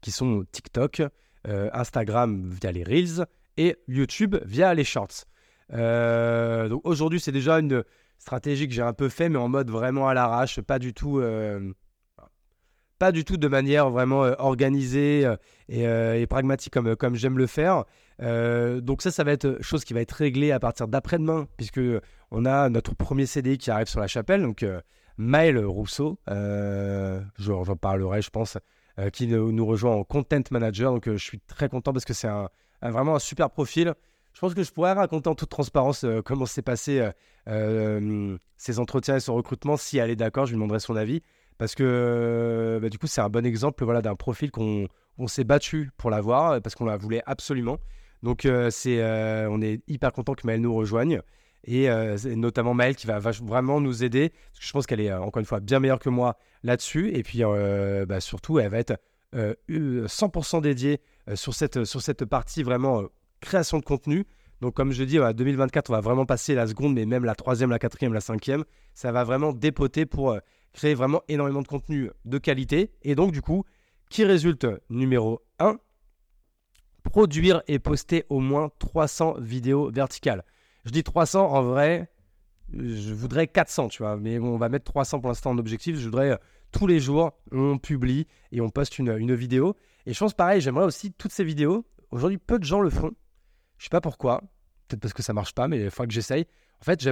qui sont TikTok, euh, Instagram via les Reels et YouTube via les Shorts. Euh, donc aujourd'hui, c'est déjà une stratégie que j'ai un peu fait, mais en mode vraiment à l'arrache, pas du tout pas du tout de manière vraiment organisée et, pragmatique comme, comme j'aime le faire. Euh, donc ça, ça va être chose qui va être réglée à partir d'après-demain, puisque on a notre premier CD qui arrive sur la chapelle, donc euh, Maël Rousseau, euh, j'en parlerai, je pense, qui nous, rejoint en content manager. Donc je suis très content parce que c'est un, vraiment un super profil. Je pense que je pourrais raconter en toute transparence comment s'est passé ses entretiens et son recrutement. Si elle est d'accord, je lui demanderai son avis. Parce que bah, du coup, c'est un bon exemple voilà, d'un profil qu'on s'est battu pour l'avoir, parce qu'on la voulait absolument. Donc, euh, c'est, euh, on est hyper content que Maëlle nous rejoigne. Et euh, notamment Maëlle qui va vraiment nous aider. Parce que je pense qu'elle est encore une fois bien meilleure que moi là-dessus. Et puis bah, surtout, elle va être 100% dédiée sur, cette, sur cette partie vraiment création de contenu. Donc, comme je dis, en 2024, on va vraiment passer la seconde, mais même la troisième, la quatrième, la cinquième. Ça va vraiment dépoter pour créer vraiment énormément de contenu de qualité. Et donc, du coup, qui résulte numéro 1 produire et poster au moins 300 vidéos verticales. Je dis 300, en vrai, je voudrais 400, tu vois, mais on va mettre 300 pour l'instant en objectif. Je voudrais euh, tous les jours, on publie et on poste une, vidéo. Et je pense pareil, j'aimerais aussi toutes ces vidéos. Aujourd'hui, peu de gens le font. Je sais pas pourquoi. Peut-être parce que ça marche pas, mais il faut que j'essaye. En fait,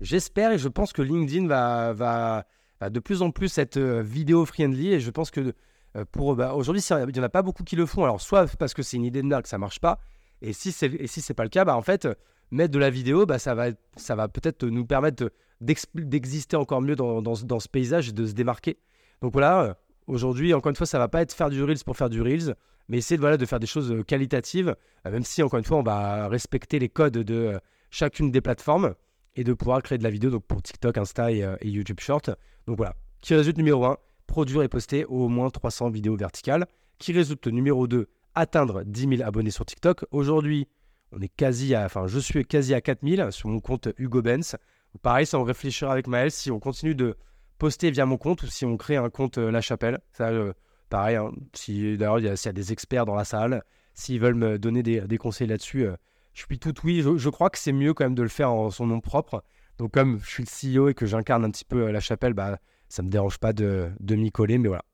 j'espère et je pense que LinkedIn va, va, va de plus en plus être euh, vidéo friendly et je pense que euh, pour bah, aujourd'hui, il n'y en a pas beaucoup qui le font. Alors, soit parce que c'est une idée de nerf que ça marche pas, et si c'est et si c'est pas le cas, bah en fait, mettre de la vidéo, bah ça va ça va peut-être nous permettre d'exister encore mieux dans, dans, ce paysage et de se démarquer. Donc voilà, euh, aujourd'hui, encore une fois, ça va pas être faire du reels pour faire du reels, mais essayer de voilà de faire des choses euh, qualitatives, même si encore une fois, on va respecter les codes de chacune des plateformes et de pouvoir créer de la vidéo donc pour TikTok, Insta et, et YouTube Short. Donc voilà, qui résulte numéro 1 produire et poster au moins 300 vidéos verticales, qui résulte numéro 2, atteindre 10 000 abonnés sur TikTok. Aujourd'hui, on est quasi à, enfin, je suis quasi à 4000 sur mon compte Hugo Benz. Pareil, ça on réfléchira avec Maël si on continue de poster via mon compte ou si on crée un compte euh, La Chapelle. Ça, euh, pareil, hein, si d'ailleurs il y, a des experts dans la salle, s'ils veulent me donner des, conseils là-dessus, euh, je suis tout oui. Je, crois que c'est mieux quand même de le faire en son nom propre. Donc comme je suis le CEO et que j'incarne un petit peu La Chapelle, bah, ça me dérange pas de, m'y coller, mais voilà.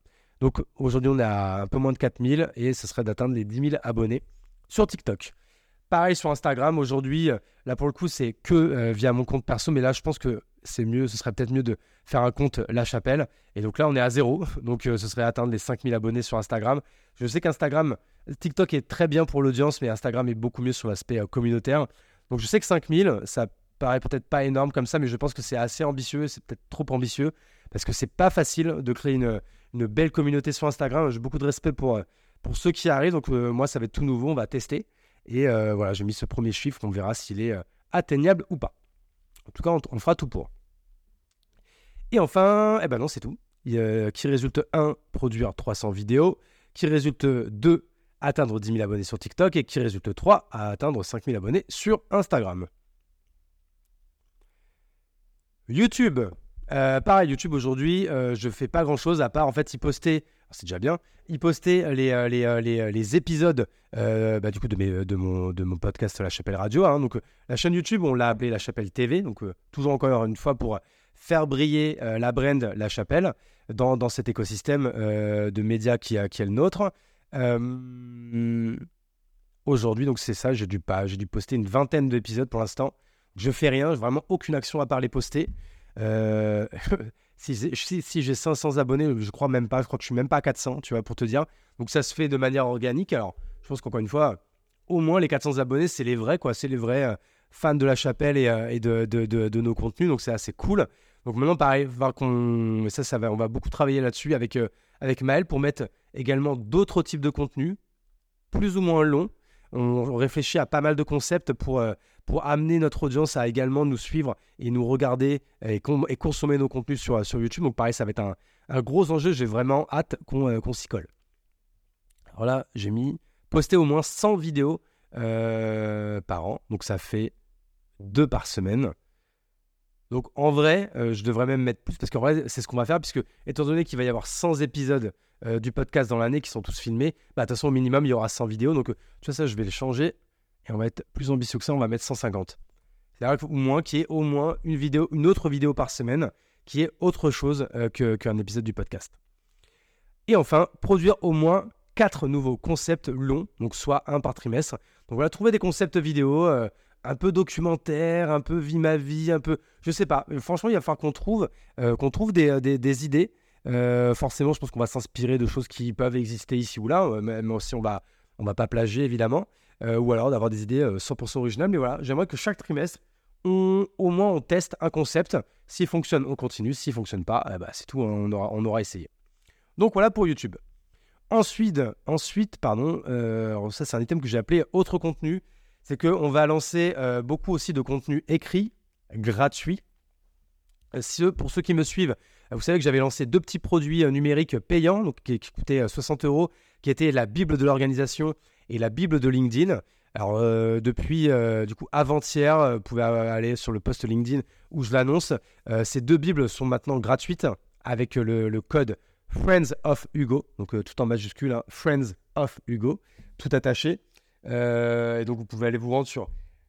Donc aujourd'hui, on est à un peu moins de 4000 et ce serait d'atteindre les 10 000 abonnés sur TikTok. Pareil sur Instagram, aujourd'hui, euh, là pour le coup, c'est que euh, via mon compte perso, mais là je pense que c'est mieux, ce serait peut-être mieux de faire un compte La Chapelle. Et donc là, on est à zéro, donc euh, ce serait atteindre les 5000 abonnés sur Instagram. Je sais qu'Instagram, TikTok est très bien pour l'audience, mais Instagram est beaucoup mieux sur l'aspect communautaire. Donc je sais que 5000, ça paraît peut-être pas énorme comme ça, mais je pense que c'est assez ambitieux, c'est peut-être trop ambitieux parce que c'est pas facile de créer une, belle communauté sur Instagram. J'ai beaucoup de respect pour, euh, ceux qui arrivent. Donc, euh, moi, ça va être tout nouveau. On va tester. Et euh, voilà, j'ai mis ce premier chiffre. On verra s'il est atteignable ou pas. En tout cas, on, fera tout pour. Et enfin, eh ben non, c'est tout. qui résulte 1, produire 300 vidéos. Qui résulte 2, atteindre 10 000 abonnés sur TikTok. Et qui résulte 3, à atteindre 5 000 abonnés sur Instagram. YouTube. Euh, pareil, YouTube aujourd'hui, euh, je fais pas grand chose à part en fait y poster, c'est déjà bien, y poster les, euh, les, les, épisodes bah, du coup de, mes, de, mon, de mon podcast La Chapelle Radio. Hein. donc la chaîne YouTube, on l'a appelée La Chapelle TV, donc toujours encore une fois pour faire briller la brand La Chapelle dans, dans cet écosystème de médias qui, qui est le nôtre. aujourd'hui, donc c'est ça, j'ai dû, j'ai dû poster une vingtaine d'épisodes pour l'instant. Je fais rien, vraiment aucune action à part les poster. Euh, si, j'ai 500 abonnés, je crois même pas, je crois que je suis même pas à 400, tu vois, pour te dire. Donc ça se fait de manière organique. Alors, je pense qu'encore une fois, au moins les 400 abonnés, c'est les vrais, quoi. C'est les vrais euh, fans de la chapelle et, euh, de, nos contenus. Donc c'est assez cool. Donc maintenant, pareil, ça, ça va, on va beaucoup travailler là-dessus avec, avec Maël pour mettre également d'autres types de contenus plus ou moins long. On réfléchit à pas mal de concepts pour, pour amener notre audience à également nous suivre et nous regarder et, consommer nos contenus sur, sur YouTube. Donc pareil, ça va être un, un gros enjeu. J'ai vraiment hâte qu'on s'y colle. Alors là, j'ai mis poster au moins 100 vidéos par an. Donc ça fait deux par semaine. Donc en vrai, euh, je devrais même mettre plus parce qu'en vrai, c'est ce qu'on va faire puisque étant donné qu'il va y avoir 100 épisodes euh, du podcast dans l'année qui sont tous filmés, bah de toute façon au minimum il y aura 100 vidéos. Donc euh, tu vois ça, je vais les changer et on va être plus ambitieux que ça, on va mettre 150. C'est-à-dire au moins qu'il y ait au moins une vidéo, une autre vidéo par semaine qui est autre chose qu'un épisode du podcast. Et enfin, produire au moins 4 nouveaux concepts longs, donc soit un par trimestre. Donc voilà, trouver des concepts vidéo un peu documentaire, un peu vie ma vie, un peu, je sais pas. Franchement, il va falloir qu'on trouve, euh, qu'on trouve des, idées. Euh, forcément, je pense qu'on va s'inspirer de choses qui peuvent exister ici ou là, euh, même si on va, on va pas plager évidemment, ou alors d'avoir des idées 100% originales. Mais voilà, j'aimerais que chaque trimestre, on, au moins on teste un concept. S'il fonctionne, on continue. S'il fonctionne pas, eh ben, c'est tout, on aura, on aura essayé. Donc voilà pour YouTube. Ensuite, ensuite pardon, ça c'est un item que j'ai appelé autre contenu c'est qu'on va lancer euh, beaucoup aussi de contenu écrit, gratuit. Euh, pour ceux qui me suivent, euh, vous savez que j'avais lancé deux petits produits numériques payants, donc qui, coûtaient 60 euros, qui étaient la Bible de l'organisation et la Bible de LinkedIn. Alors depuis du coup avant-hier, vous pouvez aller sur le post LinkedIn où je l'annonce. ces deux bibles sont maintenant gratuites avec le, code Friends of Hugo, donc tout en majuscule, hein, Friends of Hugo, tout attaché. Euh, et donc, vous pouvez aller vous rendre sur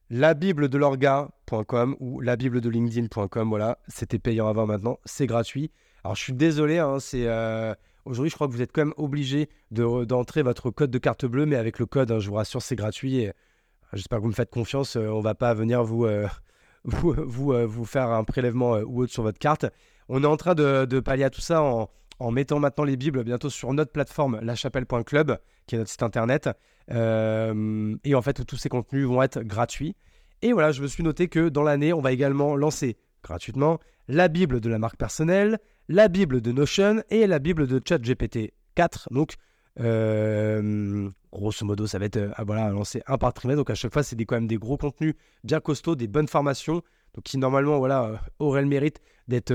labibledelorga.com ou labibledelinkedin.com. Voilà, c'était payant avant maintenant, c'est gratuit. Alors, je suis désolé, hein, c'est. Euh, aujourd'hui, je crois que vous êtes quand même obligé d'entrer votre code de carte bleue, mais avec le code, hein, je vous rassure, c'est gratuit. Et j'espère que vous me faites confiance. Euh, on va pas venir vous, vous, faire un prélèvement ou autre sur votre carte. On est en train de, de pallier à tout ça en, en mettant maintenant les Bibles bientôt sur notre plateforme lachapelle.club, qui est notre site internet. Euh, et en fait, tous ces contenus vont être gratuits. Et voilà, je me suis noté que dans l'année, on va également lancer gratuitement la Bible de la marque personnelle, la Bible de Notion et la Bible de ChatGPT 4. Donc, euh, grosso modo, ça va être euh, voilà, lancé un par trimestre. Donc, à chaque fois, c'est quand même des gros contenus bien costauds, des bonnes formations. Donc, qui normalement voilà, auraient le mérite d'être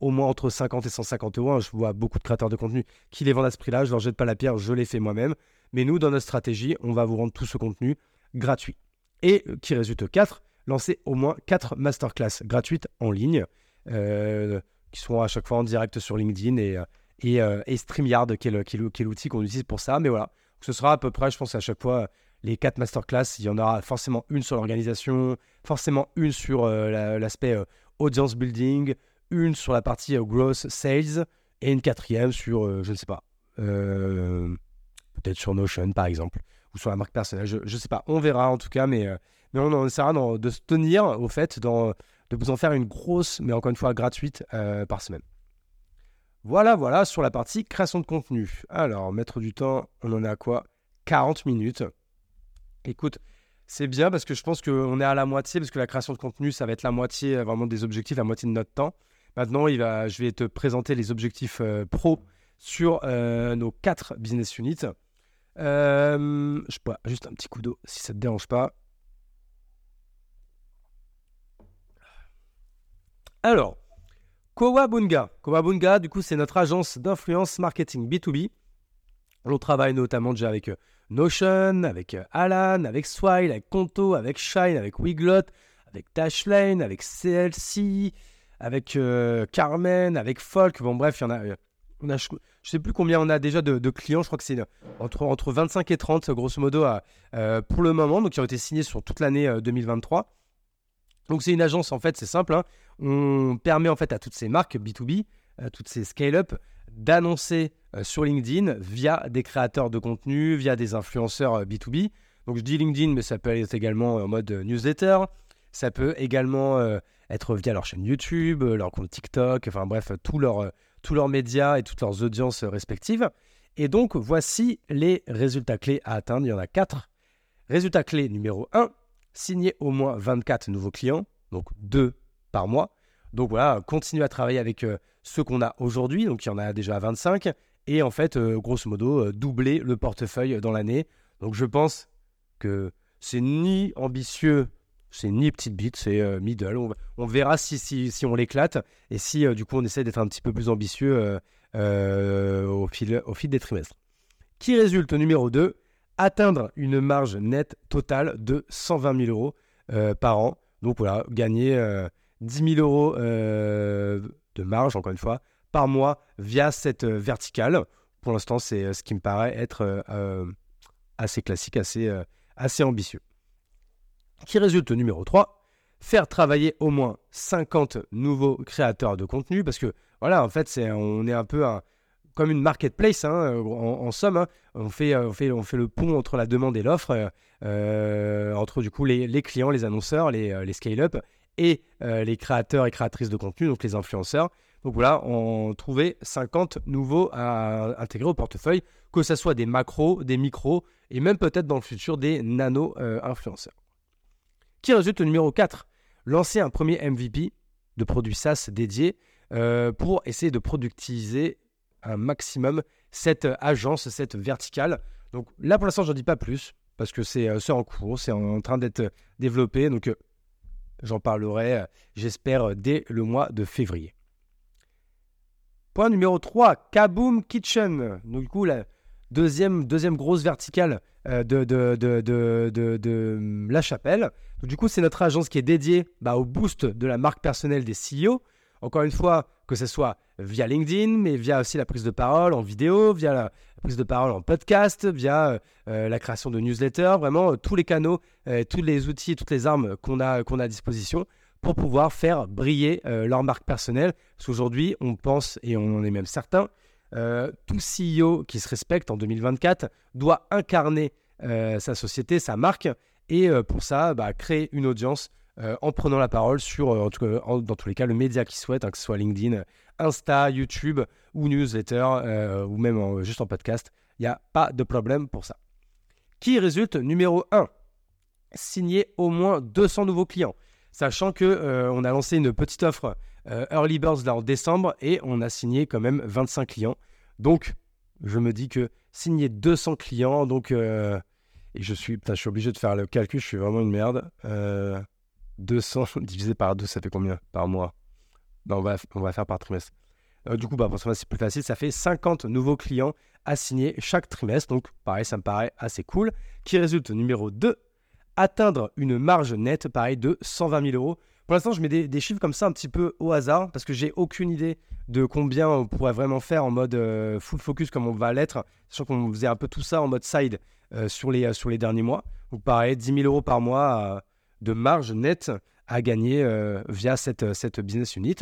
au moins entre 50 et 150 euros. Je vois beaucoup de créateurs de contenu qui les vendent à ce prix-là. Je leur jette pas la pierre, je l'ai fait moi-même. Mais nous, dans notre stratégie, on va vous rendre tout ce contenu gratuit. Et euh, qui résulte 4, lancer au moins 4 masterclass gratuites en ligne, euh, qui seront à chaque fois en direct sur LinkedIn et, euh, StreamYard, qui est l'outil qu'on utilise pour ça. Mais voilà, ce sera à peu près, je pense, à chaque fois les 4 masterclass. Il y en aura forcément une sur l'organisation, forcément une sur l'aspect audience building, une sur la partie euh, gross sales et une quatrième sur, euh, je ne sais pas, euh, peut-être sur Notion par exemple, ou sur la marque personnelle, je ne sais pas, on verra en tout cas, mais, mais on essaiera de se tenir au fait dans, de vous en faire une grosse, mais encore une fois gratuite par semaine. Voilà, voilà, sur la partie création de contenu. Alors, mettre du temps, on en a quoi? 40 minutes. Écoute, c'est bien parce que je pense qu'on est à la moitié, parce que la création de contenu, ça va être la moitié vraiment des objectifs, la moitié de notre temps. Maintenant, je vais te présenter les objectifs euh, pro sur euh, nos quatre business units. Euh, je bois juste un petit coup d'eau si ça ne te dérange pas. Alors, Kowabunga. Kowabunga, du coup, c'est notre agence d'influence marketing B2B. On travaille notamment déjà avec Notion, avec Alan, avec Swile, avec Conto, avec Shine, avec Wiglot, avec Dashlane, avec CLC, avec euh, Carmen, avec Folk. Bon, bref, il y en a. Euh, on a je sais plus combien on a déjà de, clients. Je crois que c'est entre, entre 25 et 30, grosso modo, euh, pour le moment. Donc, qui ont été signés sur toute l'année 2023. Donc, c'est une agence, en fait, c'est simple. Hein. On permet, en fait, à toutes ces marques B2B, à toutes ces scale-up, d'annoncer sur LinkedIn via des créateurs de contenu, via des influenceurs B2B. Donc, je dis LinkedIn, mais ça peut être également en mode newsletter. Ça peut également être via leur chaîne YouTube, euh, leur compte TikTok, enfin bref, tous leurs, euh, tous leurs médias et toutes leurs audiences respectives. Et donc, voici les résultats clés à atteindre. Il y en a quatre. Résultat clé numéro 1, signer au moins 24 nouveaux clients, donc 2 par mois. Donc voilà, continuer à travailler avec euh, ceux qu'on a aujourd'hui, donc il y en a déjà 25, et en fait, grosso modo, doubler le portefeuille dans l'année. Donc je pense que c'est ni ambitieux, c'est ni petite bite, c'est middle. On, verra si, on l'éclate et si du coup on essaie d'être un petit peu plus ambitieux au, fil, au fil des trimestres. Qui résulte numéro 2 Atteindre une marge nette totale de 120 000 euros par an. Donc voilà, gagner 10 000 euros de marge, encore une fois, par mois via cette verticale. Pour l'instant, c'est ce qui me paraît être assez classique, assez ambitieux. Qui résulte numéro 3 Faire travailler au moins 50 nouveaux créateurs de contenu, parce que voilà, en fait, on est un peu comme une marketplace, hein, en, somme. Hein. on, fait, on, fait, on fait le pont entre la demande et l'offre, euh, entre du coup les, clients, les annonceurs, les, les scale-up et euh, les créateurs et créatrices de contenu, donc les influenceurs. Donc voilà, on trouvait 50 nouveaux à intégrer au portefeuille, que ce soit des macros, des micros et même peut-être dans le futur des nano-influenceurs. Qui résulte au numéro 4 Lancer un premier MVP de produit SaaS dédié euh, pour essayer de productiser un maximum cette agence, cette verticale. Donc là, pour l'instant, je n'en dis pas plus parce que c'est euh, en cours, c'est en train d'être développé. Donc J'en parlerai, euh, j'espère, euh, dès le mois de février. Point numéro 3, Kaboom Kitchen. Donc, du coup, la deuxième, deuxième grosse verticale euh, de, de, de, La Chapelle. Donc, du coup, c'est notre agence qui est dédiée bah, au boost de la marque personnelle des CEO. Encore une fois, que ce soit via LinkedIn, mais via aussi la prise de parole en vidéo, via la prise de parole en podcast, via euh, euh, la création de newsletters, vraiment tous les canaux, tous les outils, toutes les armes qu'on a, a à disposition pour pouvoir faire briller leur marque personnelle. Parce qu'aujourd'hui, on pense, et on en est même certain, tout CEO qui se respecte en 2024 doit incarner sa société, sa marque, et pour ça, bah, créer une audience euh, en prenant la parole sur, euh, dans tous les cas, le média qu'ils souhaitent, hein, que ce soit LinkedIn, Insta, YouTube ou newsletter, euh, ou même juste en podcast. Il n'y a pas de problème pour ça. Qui résulte numéro 1 Signer au moins 200 nouveaux clients. Sachant que on a lancé une petite offre Early Birds là en décembre et on a signé quand même 25 clients. Donc, je me dis que signer 200 clients, donc, et je suis, je suis obligé de faire le calcul, je suis vraiment une merde. 200 divisé par 2, ça fait combien par mois? Ben, on, va, faire par trimestre. Euh, du coup, bah, pour ça, c'est plus facile. Ça fait 50 nouveaux clients à signer chaque trimestre. Donc, pareil, ça me paraît assez cool. Qui résulte numéro 2, atteindre une marge nette, pareil, de 120 000 euros. Pour l'instant, je mets des, chiffres comme ça un petit peu au hasard parce que j'ai aucune idée de combien on pourrait vraiment faire en mode euh, full focus comme on va l'être. Sachant qu'on faisait un peu tout ça en mode side euh, sur, les, sur les derniers mois. Donc, pareil, 10 000 euros par mois de marge nette à gagner euh, via cette, cette business unit.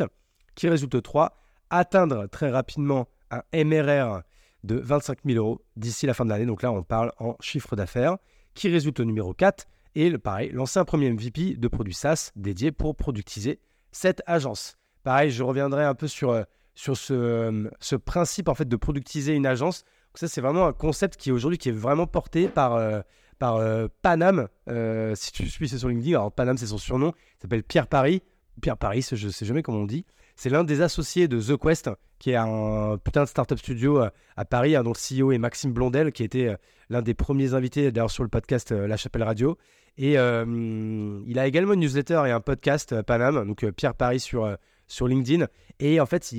Qui résulte 3, atteindre très rapidement un MRR de 25 000 euros d'ici la fin de l'année. Donc là, on parle en chiffre d'affaires. Qui résulte au numéro 4 et pareil, lancer un premier MVP de produit SaaS dédié pour productiser cette agence. Pareil, je reviendrai un peu sur, euh, sur ce, ce principe en fait de productiser une agence. Ça, c'est vraiment un concept qui aujourd'hui qui est vraiment porté par, euh, par euh, Panam. Euh, si tu suis sur LinkedIn, alors Panam, c'est son surnom. Il s'appelle Pierre Paris. Pierre Paris, je ne sais jamais comment on dit. C'est l'un des associés de The Quest, qui est un putain de startup studio euh, à Paris, hein, dont le CEO est Maxime Blondel, qui était l'un des premiers invités d'ailleurs sur le podcast La Chapelle Radio. Et il a également une newsletter et un podcast Panam, donc Pierre Paris sur, sur LinkedIn. Et en fait,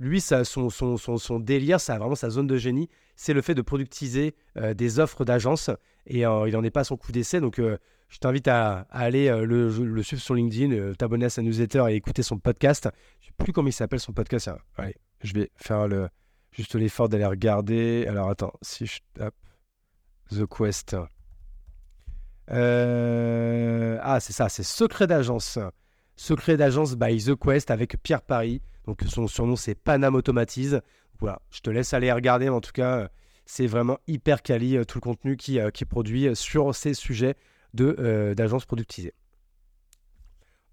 lui, ça, son, son, son, son, délire, ça vraiment sa zone de génie, c'est le fait de productiser des offres d'agence et euh, il n'en est pas à son coup d'essai. Donc, euh, je t'invite à, aller euh, le, suivre sur LinkedIn, t'abonner à sa newsletter et écouter son podcast. Je ne sais plus comment il s'appelle son podcast. Allez, je vais faire le, juste l'effort d'aller regarder. Alors, attends, si je tape The Quest. Ah, c'est ça, c'est Secret d'agence. Secret d'agence by The Quest avec Pierre Paris. Donc, son surnom, c'est Panam Automatise. Voilà, je te laisse aller regarder, mais en tout cas c'est vraiment hyper quali euh, tout le contenu qui, euh, qui est produit euh, sur ces sujets d'agence productisée.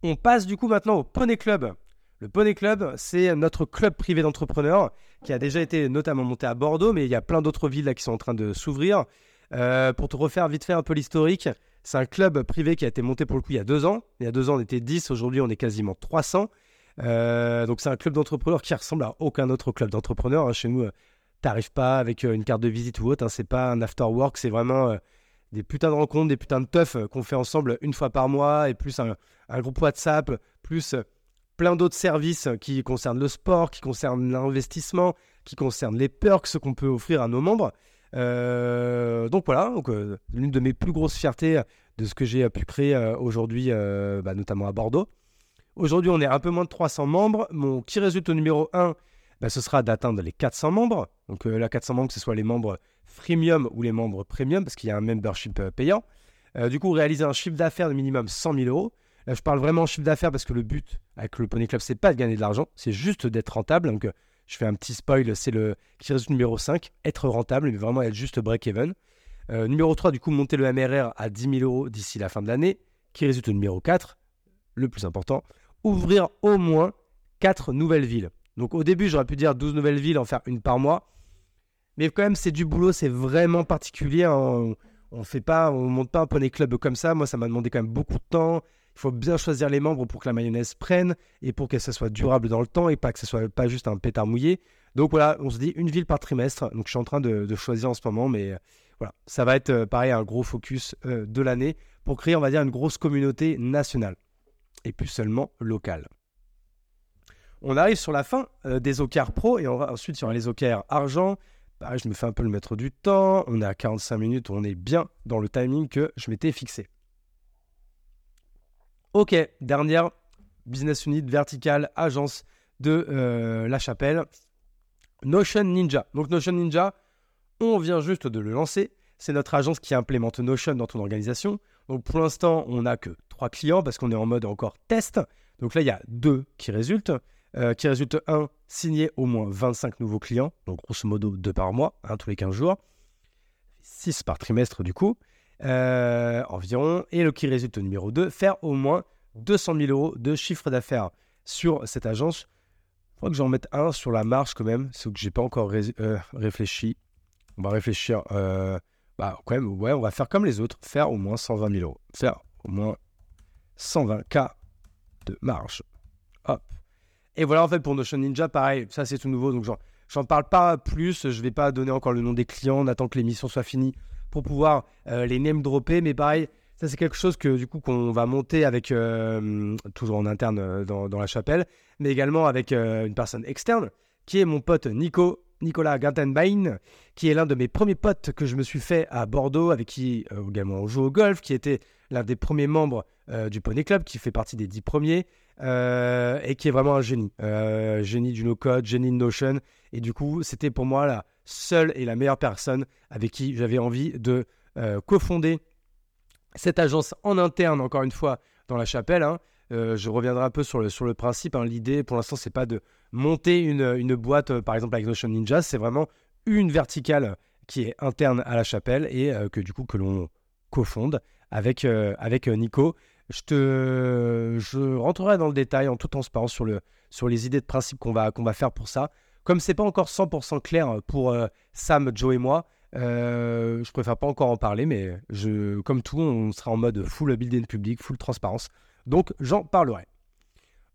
On passe du coup maintenant au Poney Club. Le Poney Club, c'est notre club privé d'entrepreneurs qui a déjà été notamment monté à Bordeaux, mais il y a plein d'autres villes là qui sont en train de s'ouvrir. pour te refaire vite fait un peu l'historique, c'est un club privé qui a été monté pour le coup il y a deux ans. Il y a deux ans, on était 10, aujourd'hui on est quasiment 300. donc c'est un club d'entrepreneurs qui ressemble à aucun autre club d'entrepreneurs. Hein. Chez nous, t'arrives pas avec euh, une carte de visite ou autre. Hein, c'est pas un after work, c'est vraiment. Euh, des putains de rencontres, des putains de teufs qu'on fait ensemble une fois par mois, et plus un, groupe WhatsApp, plus plein d'autres services qui concernent le sport, qui concernent l'investissement, qui concernent les perks qu'on peut offrir à nos membres. donc voilà, donc, l'une de mes plus grosses fiertés de ce que j'ai pu créer aujourd'hui, bah, notamment à Bordeaux. Aujourd'hui, on est un peu moins de 300 membres. Mon qui résulte au numéro 1, bah, ce sera d'atteindre les 400 membres. Donc euh, là, 400 membres, que ce soit les membres freemium ou les membres premium, parce qu'il y a un membership euh, payant. Euh, du coup, réaliser un chiffre d'affaires de minimum 100 000 euros. Là, je parle vraiment chiffre d'affaires parce que le but avec le Pony Club, c'est pas de gagner de l'argent, c'est juste d'être rentable. Donc, je fais un petit spoil, c'est le qui résulte numéro 5, être rentable, mais vraiment être juste break-even. numéro 3, du coup, monter le MRR à 10 000 euros d'ici la fin de l'année. Qui résulte au numéro 4, le plus important, ouvrir au moins 4 nouvelles villes. Donc au début, j'aurais pu dire 12 nouvelles villes, en faire une par mois. Mais quand même, c'est du boulot, c'est vraiment particulier. Hein. On ne on monte pas un poney club comme ça. Moi, ça m'a demandé quand même beaucoup de temps. Il faut bien choisir les membres pour que la mayonnaise prenne et pour que ça soit durable dans le temps et pas que ce soit pas juste un pétard mouillé. Donc voilà, on se dit une ville par trimestre. Donc je suis en train de, choisir en ce moment, mais euh, voilà, ça va être euh, pareil un gros focus euh, de l'année pour créer, on va dire, une grosse communauté nationale et plus seulement locale. On arrive sur la fin euh, des OKR Pro et on va ensuite sur les OKR Argent. Pareil, je me fais un peu le maître du temps. On est à 45 minutes, on est bien dans le timing que je m'étais fixé. Ok, dernière business unit verticale, agence de euh, La Chapelle, Notion Ninja. Donc Notion Ninja, on vient juste de le lancer. C'est notre agence qui implémente Notion dans ton organisation. Donc pour l'instant, on n'a que trois clients parce qu'on est en mode encore test. Donc là, il y a deux qui résultent. Euh, qui résulte 1, signer au moins 25 nouveaux clients, donc grosso modo 2 par mois, un tous les 15 jours, 6 par trimestre du coup, euh, environ, et le qui résulte numéro 2, faire au moins 200 000 euros de chiffre d'affaires sur cette agence. Il faudra que j'en mette un sur la marche quand même, c'est que j'ai pas encore euh, réfléchi. On va réfléchir, bah ouais, on va faire comme les autres, faire au moins 120 000 euros, faire au moins 120K de marge. Hop. Et voilà, en fait, pour Notion Ninja, pareil, ça c'est tout nouveau, donc j'en parle pas plus, je vais pas donner encore le nom des clients, on attend que l'émission soit finie pour pouvoir euh, les name dropper, mais pareil, ça c'est quelque chose que du coup qu'on va monter avec, euh, toujours en interne euh, dans, la chapelle, mais également avec une personne externe, qui est mon pote Nico, Nicolas Gantenbein, qui est l'un de mes premiers potes que je me suis fait à Bordeaux, avec qui également on joue au golf, qui était l'un des premiers membres du Poney Club, qui fait partie des dix premiers, euh, et qui est vraiment un génie. Euh, génie du no-code, génie de Notion. Et du coup, c'était pour moi la seule et la meilleure personne avec qui j'avais envie de euh, cofonder cette agence en interne, encore une fois, dans la chapelle. Hein. Je reviendrai un peu sur le, sur le principe. Hein. L'idée, pour l'instant, c'est pas de monter une, une boîte, par exemple, avec Notion Ninja. C'est vraiment une verticale qui est interne à la chapelle et que du coup, que l'on cofonde avec, avec Nico. Je, te, je rentrerai dans le détail en toute transparence sur, le, sur les idées de principe qu'on va, va faire pour ça. Comme c'est pas encore 100% clair pour euh, Sam, Joe et moi, euh, je préfère pas encore en parler, mais je, comme tout, on sera en mode full building public, full transparence. Donc j'en parlerai.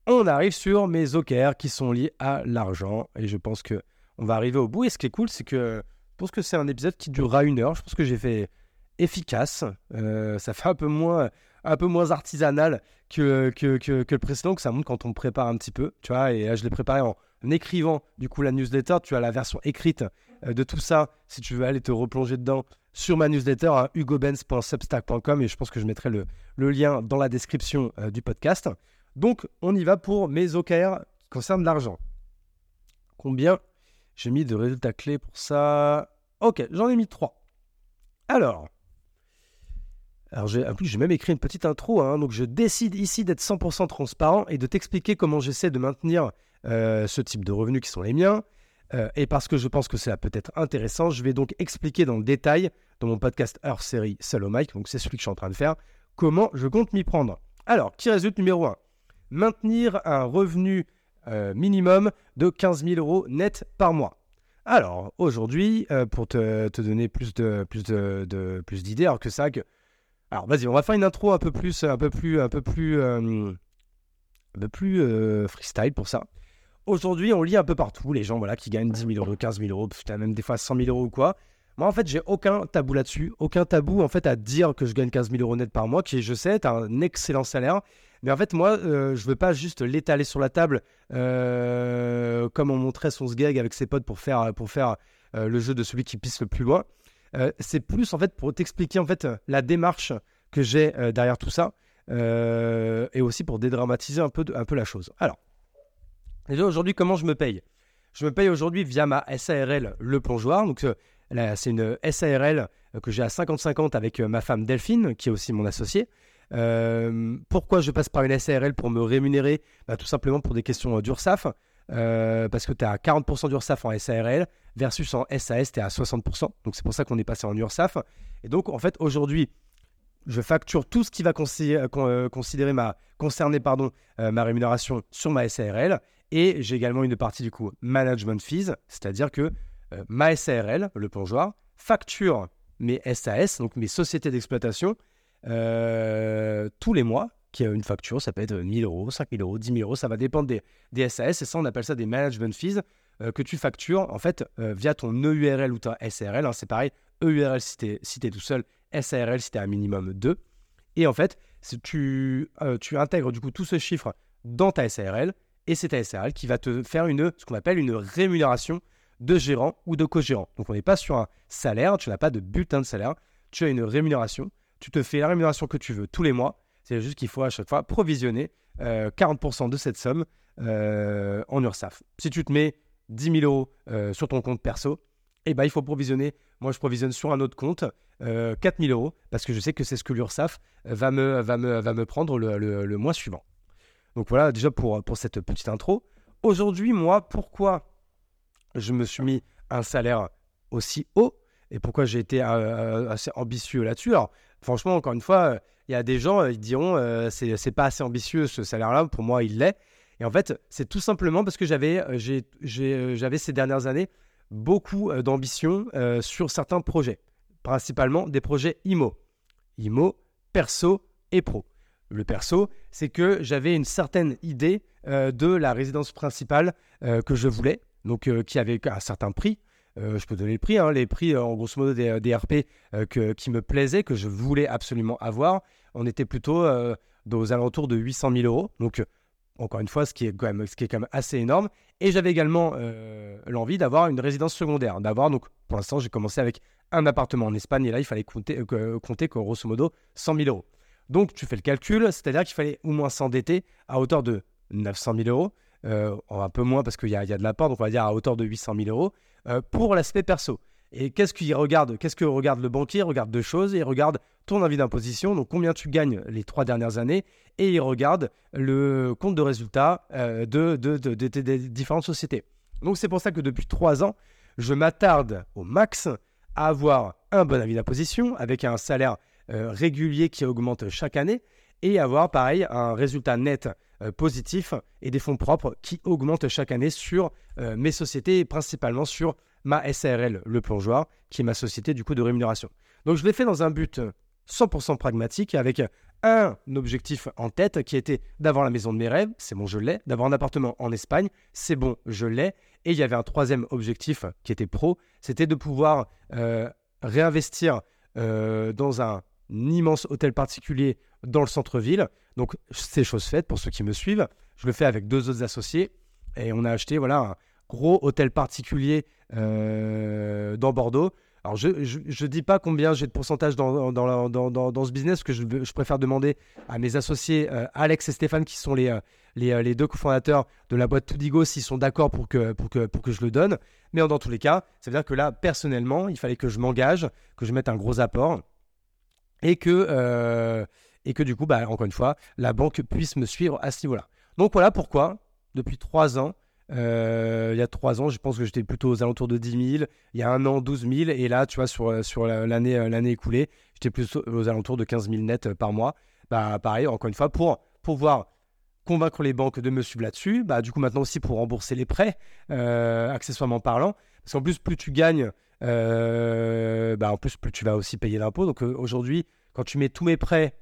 On arrive sur mes OKR qui sont liés à l'argent et je pense que on va arriver au bout. Et ce qui est cool, c'est que je pense que c'est un épisode qui durera une heure. Je pense que j'ai fait efficace. Euh, ça fait un peu moins un peu moins artisanal que, que, que, le précédent, que ça montre quand on prépare un petit peu, tu vois. Et là, je l'ai préparé en écrivant, du coup, la newsletter. Tu as la version écrite euh, de tout ça, si tu veux aller te replonger dedans, sur ma newsletter, à hugobenz.substack.com. Et je pense que je mettrai le, lien dans la description euh, du podcast. Donc, on y va pour mes OKR qui concernent l'argent. Combien j'ai mis de résultats clés pour ça? Ok, j'en ai mis trois. Alors, alors, en plus, j'ai même écrit une petite intro. Hein, donc, je décide ici d'être 100% transparent et de t'expliquer comment j'essaie de maintenir ce type de revenus qui sont les miens. Euh, et parce que je pense que ça peut être intéressant, je vais donc expliquer dans le détail, dans mon podcast hors série Seul au Mike, donc c'est celui que je suis en train de faire, comment je compte m'y prendre. Alors, qui résulte numéro 1 Maintenir un revenu euh, minimum de 15 000 euros net par mois. Alors, aujourd'hui, pour te, donner plus de plus de, plus d'idées, alors que ça, que alors vas-y, on va faire une intro un peu plus, un peu plus, un peu plus, euh, un peu plus euh, freestyle pour ça. Aujourd'hui, on lit un peu partout les gens voilà, qui gagnent 10 000 euros, 15 000 euros, putain, même des fois 100 000 euros ou quoi. Moi, en fait, j'ai aucun tabou là-dessus, aucun tabou en fait à dire que je gagne 15 000 euros net par mois, qui, je sais, est un excellent salaire. Mais en fait, moi, euh, je veux pas juste l'étaler sur la table euh, comme on montrait son sgeg avec ses potes pour faire, pour faire euh, le jeu de celui qui pisse le plus loin. c'est plus en fait pour t'expliquer en fait la démarche que j'ai derrière tout ça et aussi pour dédramatiser un peu, un peu la chose. Alors, déjà aujourd'hui, comment je me paye? Je me paye aujourd'hui via ma SARL Le Plongeoir. Donc, c'est une SARL que j'ai à 50-50 avec ma femme Delphine, qui est aussi mon associé. Euh, pourquoi je passe par une SARL pour me rémunérer? Bah, Tout simplement pour des questions euh, d'URSAF. Euh, parce que tu as 40% d'URSAF en SARL versus en SAS, tu es à 60%. Donc c'est pour ça qu'on est passé en URSAF. Et donc en fait, aujourd'hui, je facture tout ce qui va considérer ma, concerner pardon, ma rémunération sur ma SARL. Et j'ai également une partie du coup management fees, c'est-à-dire que ma SARL, le plongeoir, facture mes SAS, donc mes sociétés d'exploitation, euh, tous les mois, qui a une facture, ça peut être 1000 euros, 5000 euros, 10 000 euros, ça va dépendre des, SAS, et ça on appelle ça des management fees euh, que tu factures en fait euh, via ton EURL ou ta SARL, hein, c'est pareil, EURL si tu es, tout seul, SARL si tu un minimum 2, et en fait tu, tu intègres du coup tout ce chiffre dans ta SARL, et c'est ta qui va te faire une, ce qu'on appelle une rémunération de gérant ou de co-gérant. Donc on n'est pas sur un salaire, tu n'as pas de bulletin de salaire, tu as une rémunération tu te fais la rémunération que tu veux tous les mois. C'est juste qu'il faut à chaque fois provisionner 40% euh, de cette somme euh, en URSAF. Si tu te mets 10 000 euros euh, sur ton compte perso, eh ben, il faut provisionner. Moi, je provisionne sur un autre compte 4 000 euros parce que je sais que c'est ce que l'URSAF va me prendre le, mois suivant. Donc voilà, déjà pour, cette petite intro. Aujourd'hui, moi, pourquoi je me suis mis un salaire aussi haut et pourquoi j'ai été assez ambitieux là-dessus? Alors, franchement, encore une fois, il y a des gens, ils diront, euh, c'est pas assez ambitieux ce salaire-là. Pour moi, il l'est. Et en fait, c'est tout simplement parce que euh, euh, j'avais ces dernières années beaucoup d'ambition sur certains projets, principalement des projets IMO. IMO, perso et pro. Le perso, c'est que j'avais une certaine idée de la résidence principale que je voulais, donc qui avait un certain prix, euh, je peux donner le prix, hein, les prix euh, en grosso modo des, RP euh, qui me plaisaient, que je voulais absolument avoir. On était plutôt aux alentours de 800 000 euros. Donc, encore une fois, ce qui est quand même, ce qui est quand même assez énorme. Et j'avais également l'envie d'avoir une résidence secondaire. D'avoir, donc, pour l'instant, j'ai commencé avec un appartement en Espagne et là, il fallait compter, compter grosso modo 100 000 euros. Donc, tu fais le calcul, c'est-à-dire qu'il fallait au moins s'endetter à hauteur de 900 000 euros. un peu moins parce qu'il y, a de l'apport, donc on va dire à hauteur de 800 000 euros. Euh, pour l'aspect perso. Et qu'est-ce qu'il regarde Qu'est-ce que regarde le banquier? Il regarde deux choses. Il regarde ton avis d'imposition, donc combien tu gagnes les trois dernières années, et il regarde le compte de résultat euh, de, des différentes sociétés. Donc c'est pour ça que depuis trois ans, je m'attarde au max à avoir un bon avis d'imposition avec un salaire euh, régulier qui augmente chaque année et avoir pareil un résultat net euh, positif et des fonds propres qui augmentent chaque année sur euh, mes sociétés et principalement sur ma SARL, le plongeoir, qui est ma société du coup de rémunération. Donc je l'ai fait dans un but 100% pragmatique avec un objectif en tête qui était d'avoir la maison de mes rêves, c'est bon, je l'ai, d'avoir un appartement en Espagne, c'est bon, je l'ai, et il y avait un troisième objectif qui était pro, c'était de pouvoir euh, réinvestir dans un immense hôtel particulier dans le centre-ville. Donc, c'est chose faite pour ceux qui me suivent. Je le fais avec deux autres associés et on a acheté voilà, un gros hôtel particulier euh, dans Bordeaux. Alors, je ne dis pas combien j'ai de pourcentage dans, dans, dans, dans, ce business, que je, je, préfère demander à mes associés euh, Alex et Stéphane, qui sont les, euh, les, les, deux cofondateurs de la boîte Tudigo, s'ils sont d'accord pour que, pour, que, pour que je le donne. Mais dans tous les cas, ça veut dire que là, personnellement, il fallait que je m'engage, que je mette un gros apport et que, euh, et que du coup, bah, encore une fois, la banque puisse me suivre à ce niveau-là. Donc voilà pourquoi, depuis trois ans, euh, il y a trois ans, je pense que j'étais plutôt aux alentours de 10 000. Il y a un an, 12 000. Et là, tu vois, sur, sur l'année, l'année écoulée, j'étais plus aux alentours de 15 000 nets par mois. Bah, pareil, encore une fois, pour pouvoir convaincre les banques de me suivre là-dessus. Bah, du coup, maintenant aussi pour rembourser les prêts, euh, accessoirement parlant. Parce qu'en plus, plus tu gagnes, euh, bah, en plus, plus tu vas aussi payer d'impôts. Donc euh, aujourd'hui, quand tu mets tous mes prêts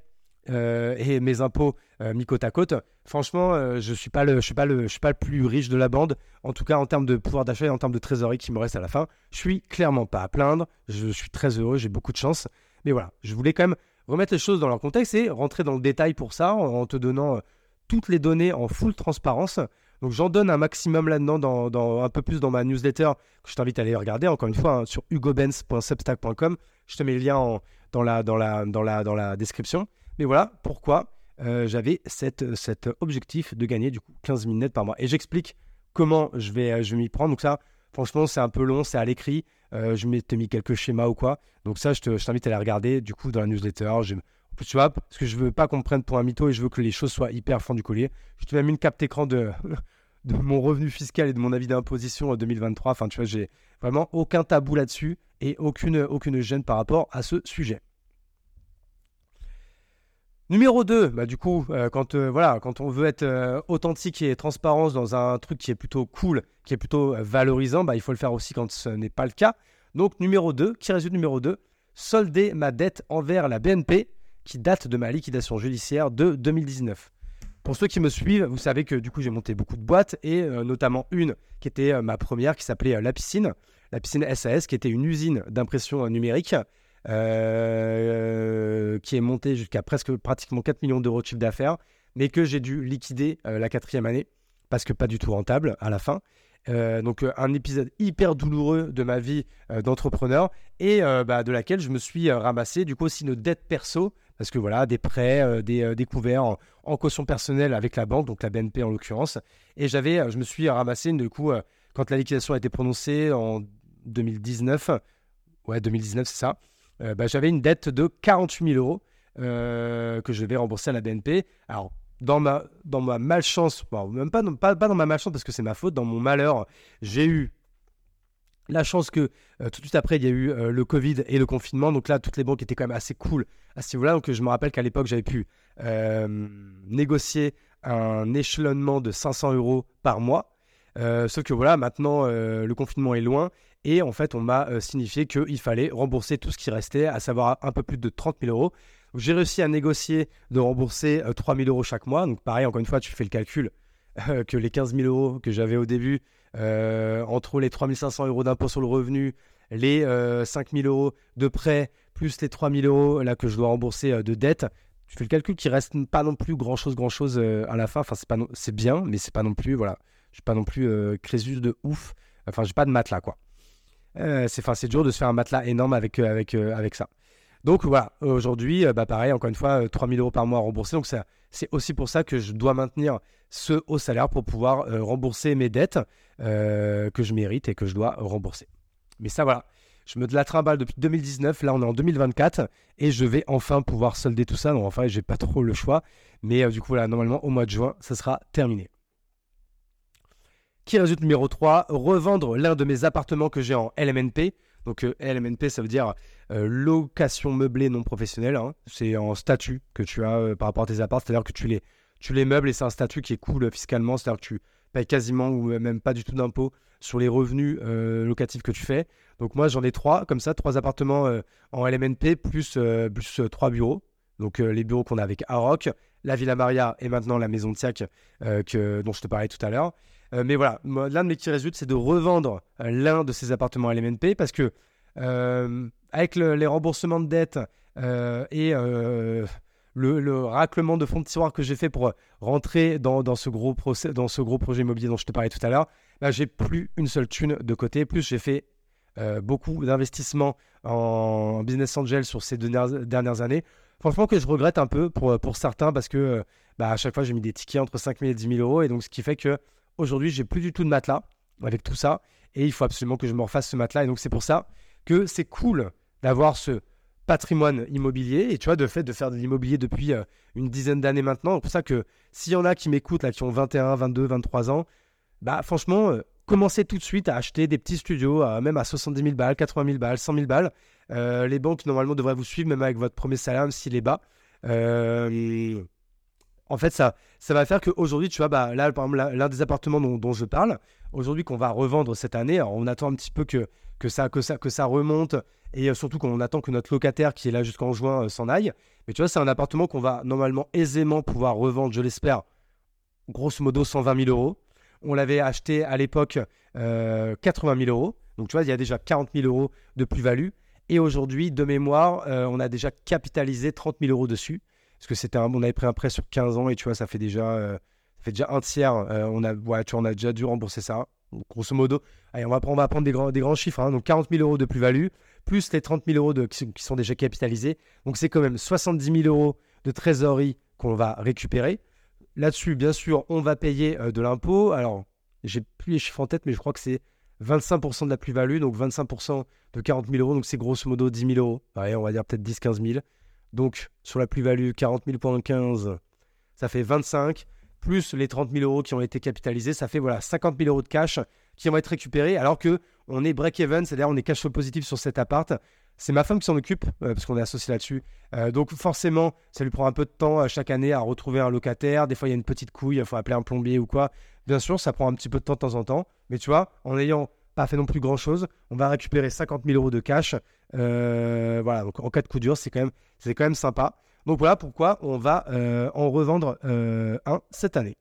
et mes impôts mis côte à côte, franchement, je suis je suis pas le, je suis pas le plus riche de la bande. En tout cas, en termes de pouvoir d'achat et en termes de trésorerie qui me reste à la fin, je suis clairement pas à plaindre. Je suis très heureux, j'ai beaucoup de chance. Mais voilà, je voulais quand même remettre les choses dans leur contexte et rentrer dans le détail pour ça en te donnant toutes les données en full transparence. Donc j'en donne un maximum là-dedans, dans, un peu plus dans ma newsletter, que je t'invite à aller regarder, encore une fois, hein, sur hugobenz.substack.com. Je te mets le lien dans, la, description. Mais voilà pourquoi euh, j'avais cet objectif de gagner du coup 15 000 nets par mois. Et j'explique comment je vais, je vais m'y prendre. Donc ça, franchement, c'est un peu long, c'est à l'écrit. Euh, je m'étais mis quelques schémas ou quoi. Donc ça, je t'invite à aller regarder du coup dans la newsletter. Tu vois, parce que je veux pas qu'on me prenne pour un mytho et je veux que les choses soient hyper fin du collier. Je te mets même une capte écran de, mon revenu fiscal et de mon avis d'imposition 2023. Enfin, tu vois, j'ai vraiment aucun tabou là-dessus et aucune, gêne par rapport à ce sujet. Numéro 2, bah du coup, euh, quand, euh, voilà, quand on veut être euh, authentique et transparence dans un truc qui est plutôt cool, qui est plutôt valorisant, bah, il faut le faire aussi quand ce n'est pas le cas. Donc numéro 2, qui résulte numéro 2, solder ma dette envers la BNP qui date de ma liquidation judiciaire de 2019. Pour ceux qui me suivent, vous savez que du coup j'ai monté beaucoup de boîtes et euh, notamment une qui était euh, ma première qui s'appelait euh, La Piscine, La Piscine SAS qui était une usine d'impression numérique qui est montée jusqu'à presque pratiquement 4 millions d'euros de chiffre d'affaires mais que j'ai dû liquider la quatrième année parce que pas du tout rentable à la fin. donc un épisode hyper douloureux de ma vie d'entrepreneur et bah, de laquelle je me suis ramassé du coup aussi une dette perso parce que voilà, des prêts, euh, des, euh, en, caution personnelle avec la banque, donc la BNP en l'occurrence. Et j'avais, euh, je me suis ramassé, du coup, quand la liquidation a été prononcée en 2019, ouais, 2019, c'est ça, bah, j'avais une dette de 48 000 euros que je vais rembourser à la BNP. Alors, dans ma, dans ma malchance, même pas, pas, pas dans ma malchance parce que c'est ma faute, dans mon malheur, j'ai eu la chance que euh, tout de suite après, il y a eu euh, le Covid et le confinement. Donc là, toutes les banques étaient quand même assez cool à ce niveau-là. Donc je me rappelle qu'à l'époque, j'avais pu euh, négocier un échelonnement de 500 euros par mois. sauf que voilà, maintenant, le confinement est loin. Et en fait, on m'a signifié qu'il fallait rembourser tout ce qui restait, à savoir un peu plus de 30 000 euros. J'ai réussi à négocier de rembourser 3 000 euros chaque mois. Donc pareil, encore une fois, tu fais le calcul que les 15 000 euros que j'avais au début, euh, entre les 3500 euros d'impôt sur le revenu, les 5000 euh, euros de prêt, plus les 3000 euros là, que je dois rembourser euh, de dette, tu fais le calcul qui reste pas non plus grand chose, grand chose à la fin. Enfin, c'est, pas c'est bien, mais c'est pas non plus, voilà, je suis pas non plus crésus de ouf. Enfin, j'ai pas de matelas, quoi. c'est, c'est dur de se faire un matelas énorme avec, avec, avec ça. Donc voilà, aujourd'hui, bah pareil, encore une fois, 3000 euros par mois à rembourser. Donc c'est aussi pour ça que je dois maintenir ce haut salaire pour pouvoir rembourser mes dettes. Euh, que je mérite et que je dois rembourser. Mais ça, voilà. Je me la trimballe depuis 2019. Là, on est en 2024 et je vais enfin pouvoir solder tout ça. Donc, enfin, j'ai pas trop le choix. Mais euh, du coup, voilà, normalement, au mois de juin, ça sera terminé. Qui résulte numéro 3 Revendre l'un de mes appartements que j'ai en LMNP. Donc, euh, LMNP, ça veut dire location meublée non professionnelle. Hein. C'est en statut que tu as par rapport à tes appartements. C'est-à-dire que tu les, meubles et c'est un statut qui est cool fiscalement. C'est-à-dire que tu quasiment ou même pas du tout d'impôt sur les revenus euh, locatifs que tu fais. Donc moi j'en ai trois comme ça, trois appartements euh, en LMNP plus, euh, trois bureaux. Donc les bureaux qu'on a avec Aroc, la Villa Maria et maintenant la maison de Siac que, dont je te parlais tout à l'heure. Mais voilà, l'un de mes petits résultats, c'est de revendre l'un de ces appartements à LMNP parce que avec les remboursements de dettes et le, raclement de fonds de tiroir que j'ai fait pour rentrer dans, ce gros dans ce gros projet immobilier dont je te parlais tout à l'heure, bah, j'ai plus une seule thune de côté. Plus j'ai fait euh, beaucoup d'investissements en business angel sur ces deux dernières, années. Franchement, que je regrette un peu pour, pour certains parce que euh, bah, à chaque fois, j'ai mis des tickets entre 5 000 et 10 000 euros. Et donc, ce qui fait que aujourd'hui, j'ai plus du tout de matelas avec tout ça. Et il faut absolument que je me refasse ce matelas. Et donc, c'est pour ça que c'est cool d'avoir ce patrimoine immobilier et tu vois de fait de faire de l'immobilier depuis euh, une dizaine d'années maintenant c'est pour ça que s'il y en a qui m'écoutent là qui ont 21 22 23 ans bah franchement euh, commencez tout de suite à acheter des petits studios même à 70 000 balles 80 000 balles 100 000 balles euh, les banques normalement devraient vous suivre même avec votre premier salaire même s'il est bas en fait ça ça va faire qu'aujourd'hui tu vois bah là par exemple l'un des appartements dont, je parle aujourd'hui qu'on va revendre cette année. On attend un petit peu que, ça, remonte et surtout qu'on attend que notre locataire qui est là jusqu'en juin s'en aille. Mais tu vois, c'est un appartement qu'on va normalement aisément pouvoir revendre, je l'espère, grosso modo 120 000 euros. On l'avait acheté à l'époque 80 000 euros. Donc, tu vois, il y a déjà 40 000 euros de plus-value. Et aujourd'hui, de mémoire, on a déjà capitalisé 30 000 euros dessus. Parce que c'était on avait pris un prêt sur 15 ans et tu vois, ça fait déjà, euh, un tiers. Euh, on, a, déjà dû rembourser ça. grosso modo, allez, on, va, prendre des grands, chiffres. Hein. donc 40 000 euros de plus-value, plus les 30 000 euros qui, sont déjà capitalisés. Donc c'est quand même 70 000 euros de trésorerie qu'on va récupérer. Là-dessus, bien sûr, on va payer euh, de l'impôt. Alors, j'ai plus les chiffres en tête, mais je crois que c'est 25% de la plus-value, donc 25% de 40 000 euros, donc c'est grosso modo 10 000 euros. Ouais, on va dire peut-être 10-15 000. Donc, sur la plus-value, 40 000,15, ça fait 25, plus les 30 000 euros qui ont été capitalisés, ça fait voilà 50 000 euros de cash qui vont être récupérés, alors que on est break-even, c'est-à-dire on est cash flow positif sur cet appart. C'est ma femme qui s'en occupe, euh, parce qu'on est associé là-dessus. Euh, donc forcément, ça lui prend un peu de temps euh, chaque année à retrouver un locataire. Des fois, il y a une petite couille, il faut appeler un plombier ou quoi. Bien sûr, ça prend un petit peu de temps de temps en temps. Mais tu vois, en ayant pas fait non plus grand-chose, on va récupérer 50 000 euros de cash. voilà, donc en cas de coup dur, c'est quand même quand même sympa. Donc voilà pourquoi on va euh, en revendre euh, un cette année.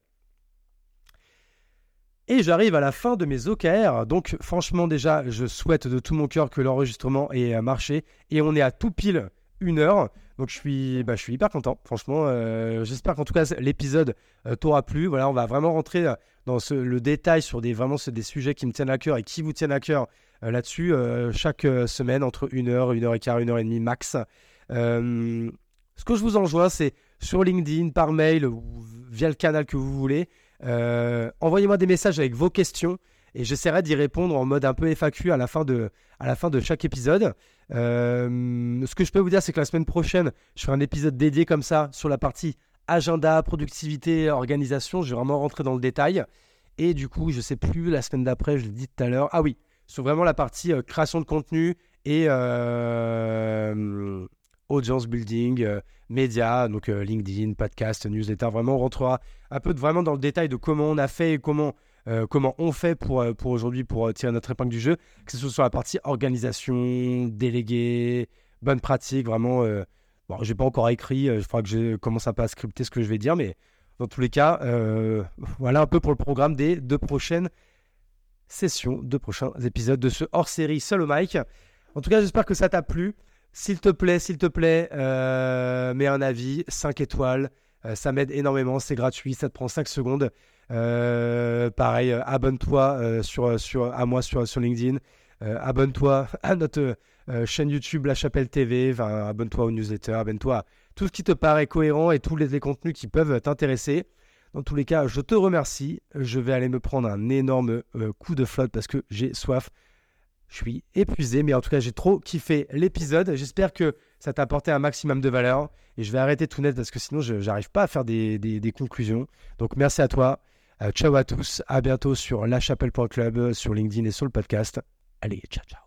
Et j'arrive à la fin de mes OKR. Donc franchement déjà, je souhaite de tout mon cœur que l'enregistrement ait euh, marché. Et on est à tout pile une heure. Donc je suis, bah, je suis hyper content. Franchement, j'espère qu'en tout cas l'épisode t'aura plu. Voilà, on va vraiment rentrer dans le détail sur des, vraiment des sujets qui me tiennent à cœur et qui vous tiennent à cœur là-dessus chaque semaine entre une heure, une heure et quart, une heure et demie max. Euh, ce que je vous enjoins, c'est sur LinkedIn, par mail via le canal que vous voulez. Euh, envoyez-moi des messages avec vos questions et j'essaierai d'y répondre en mode un peu FAQ à la fin de, à la fin de chaque épisode. Euh, ce que je peux vous dire, c'est que la semaine prochaine, je ferai un épisode dédié comme ça sur la partie agenda, productivité, organisation. Je vais vraiment rentrer dans le détail. Et du coup, je ne sais plus, la semaine d'après, je l'ai dit tout à l'heure. Ah oui, sur vraiment la partie création de contenu et audience building, euh, médias, donc euh, LinkedIn, podcast, newsletter. Vraiment, on rentrera un peu vraiment dans le détail de comment on a fait et comment, euh, comment on fait pour, pour aujourd'hui pour tirer notre épingle du jeu, que ce soit sur la partie organisation, délégué, bonne pratique, vraiment. bon, j'ai pas encore écrit, je crois que je commence un peu à scripter ce que je vais dire, mais dans tous les cas, voilà un peu pour le programme des deux prochaines sessions, deux prochains épisodes de ce hors-série seul au mic. En tout cas, j'espère que ça t'a plu. S'il te plaît, s'il te plaît, euh, mets un avis, 5 étoiles. Euh, ça m'aide énormément, c'est gratuit, ça te prend 5 secondes. Euh, pareil, abonne-toi sur, sur, à moi sur, sur LinkedIn. abonne-toi à notre chaîne YouTube La Chapelle TV. abonne-toi aux newsletters, abonne-toi à tout ce qui te paraît cohérent et tous les contenus qui peuvent t'intéresser. Dans tous les cas, je te remercie. Je vais aller me prendre un énorme coup de flotte parce que j'ai soif. Je suis épuisé, mais en tout cas, j'ai trop kiffé l'épisode. J'espère que ça t'a apporté un maximum de valeur. Et je vais arrêter tout net parce que sinon, je n'arrive pas à faire des, conclusions. Donc, merci à toi. Euh, ciao à tous. À bientôt sur lachapelle.club, sur LinkedIn et sur le podcast. Allez, ciao, ciao.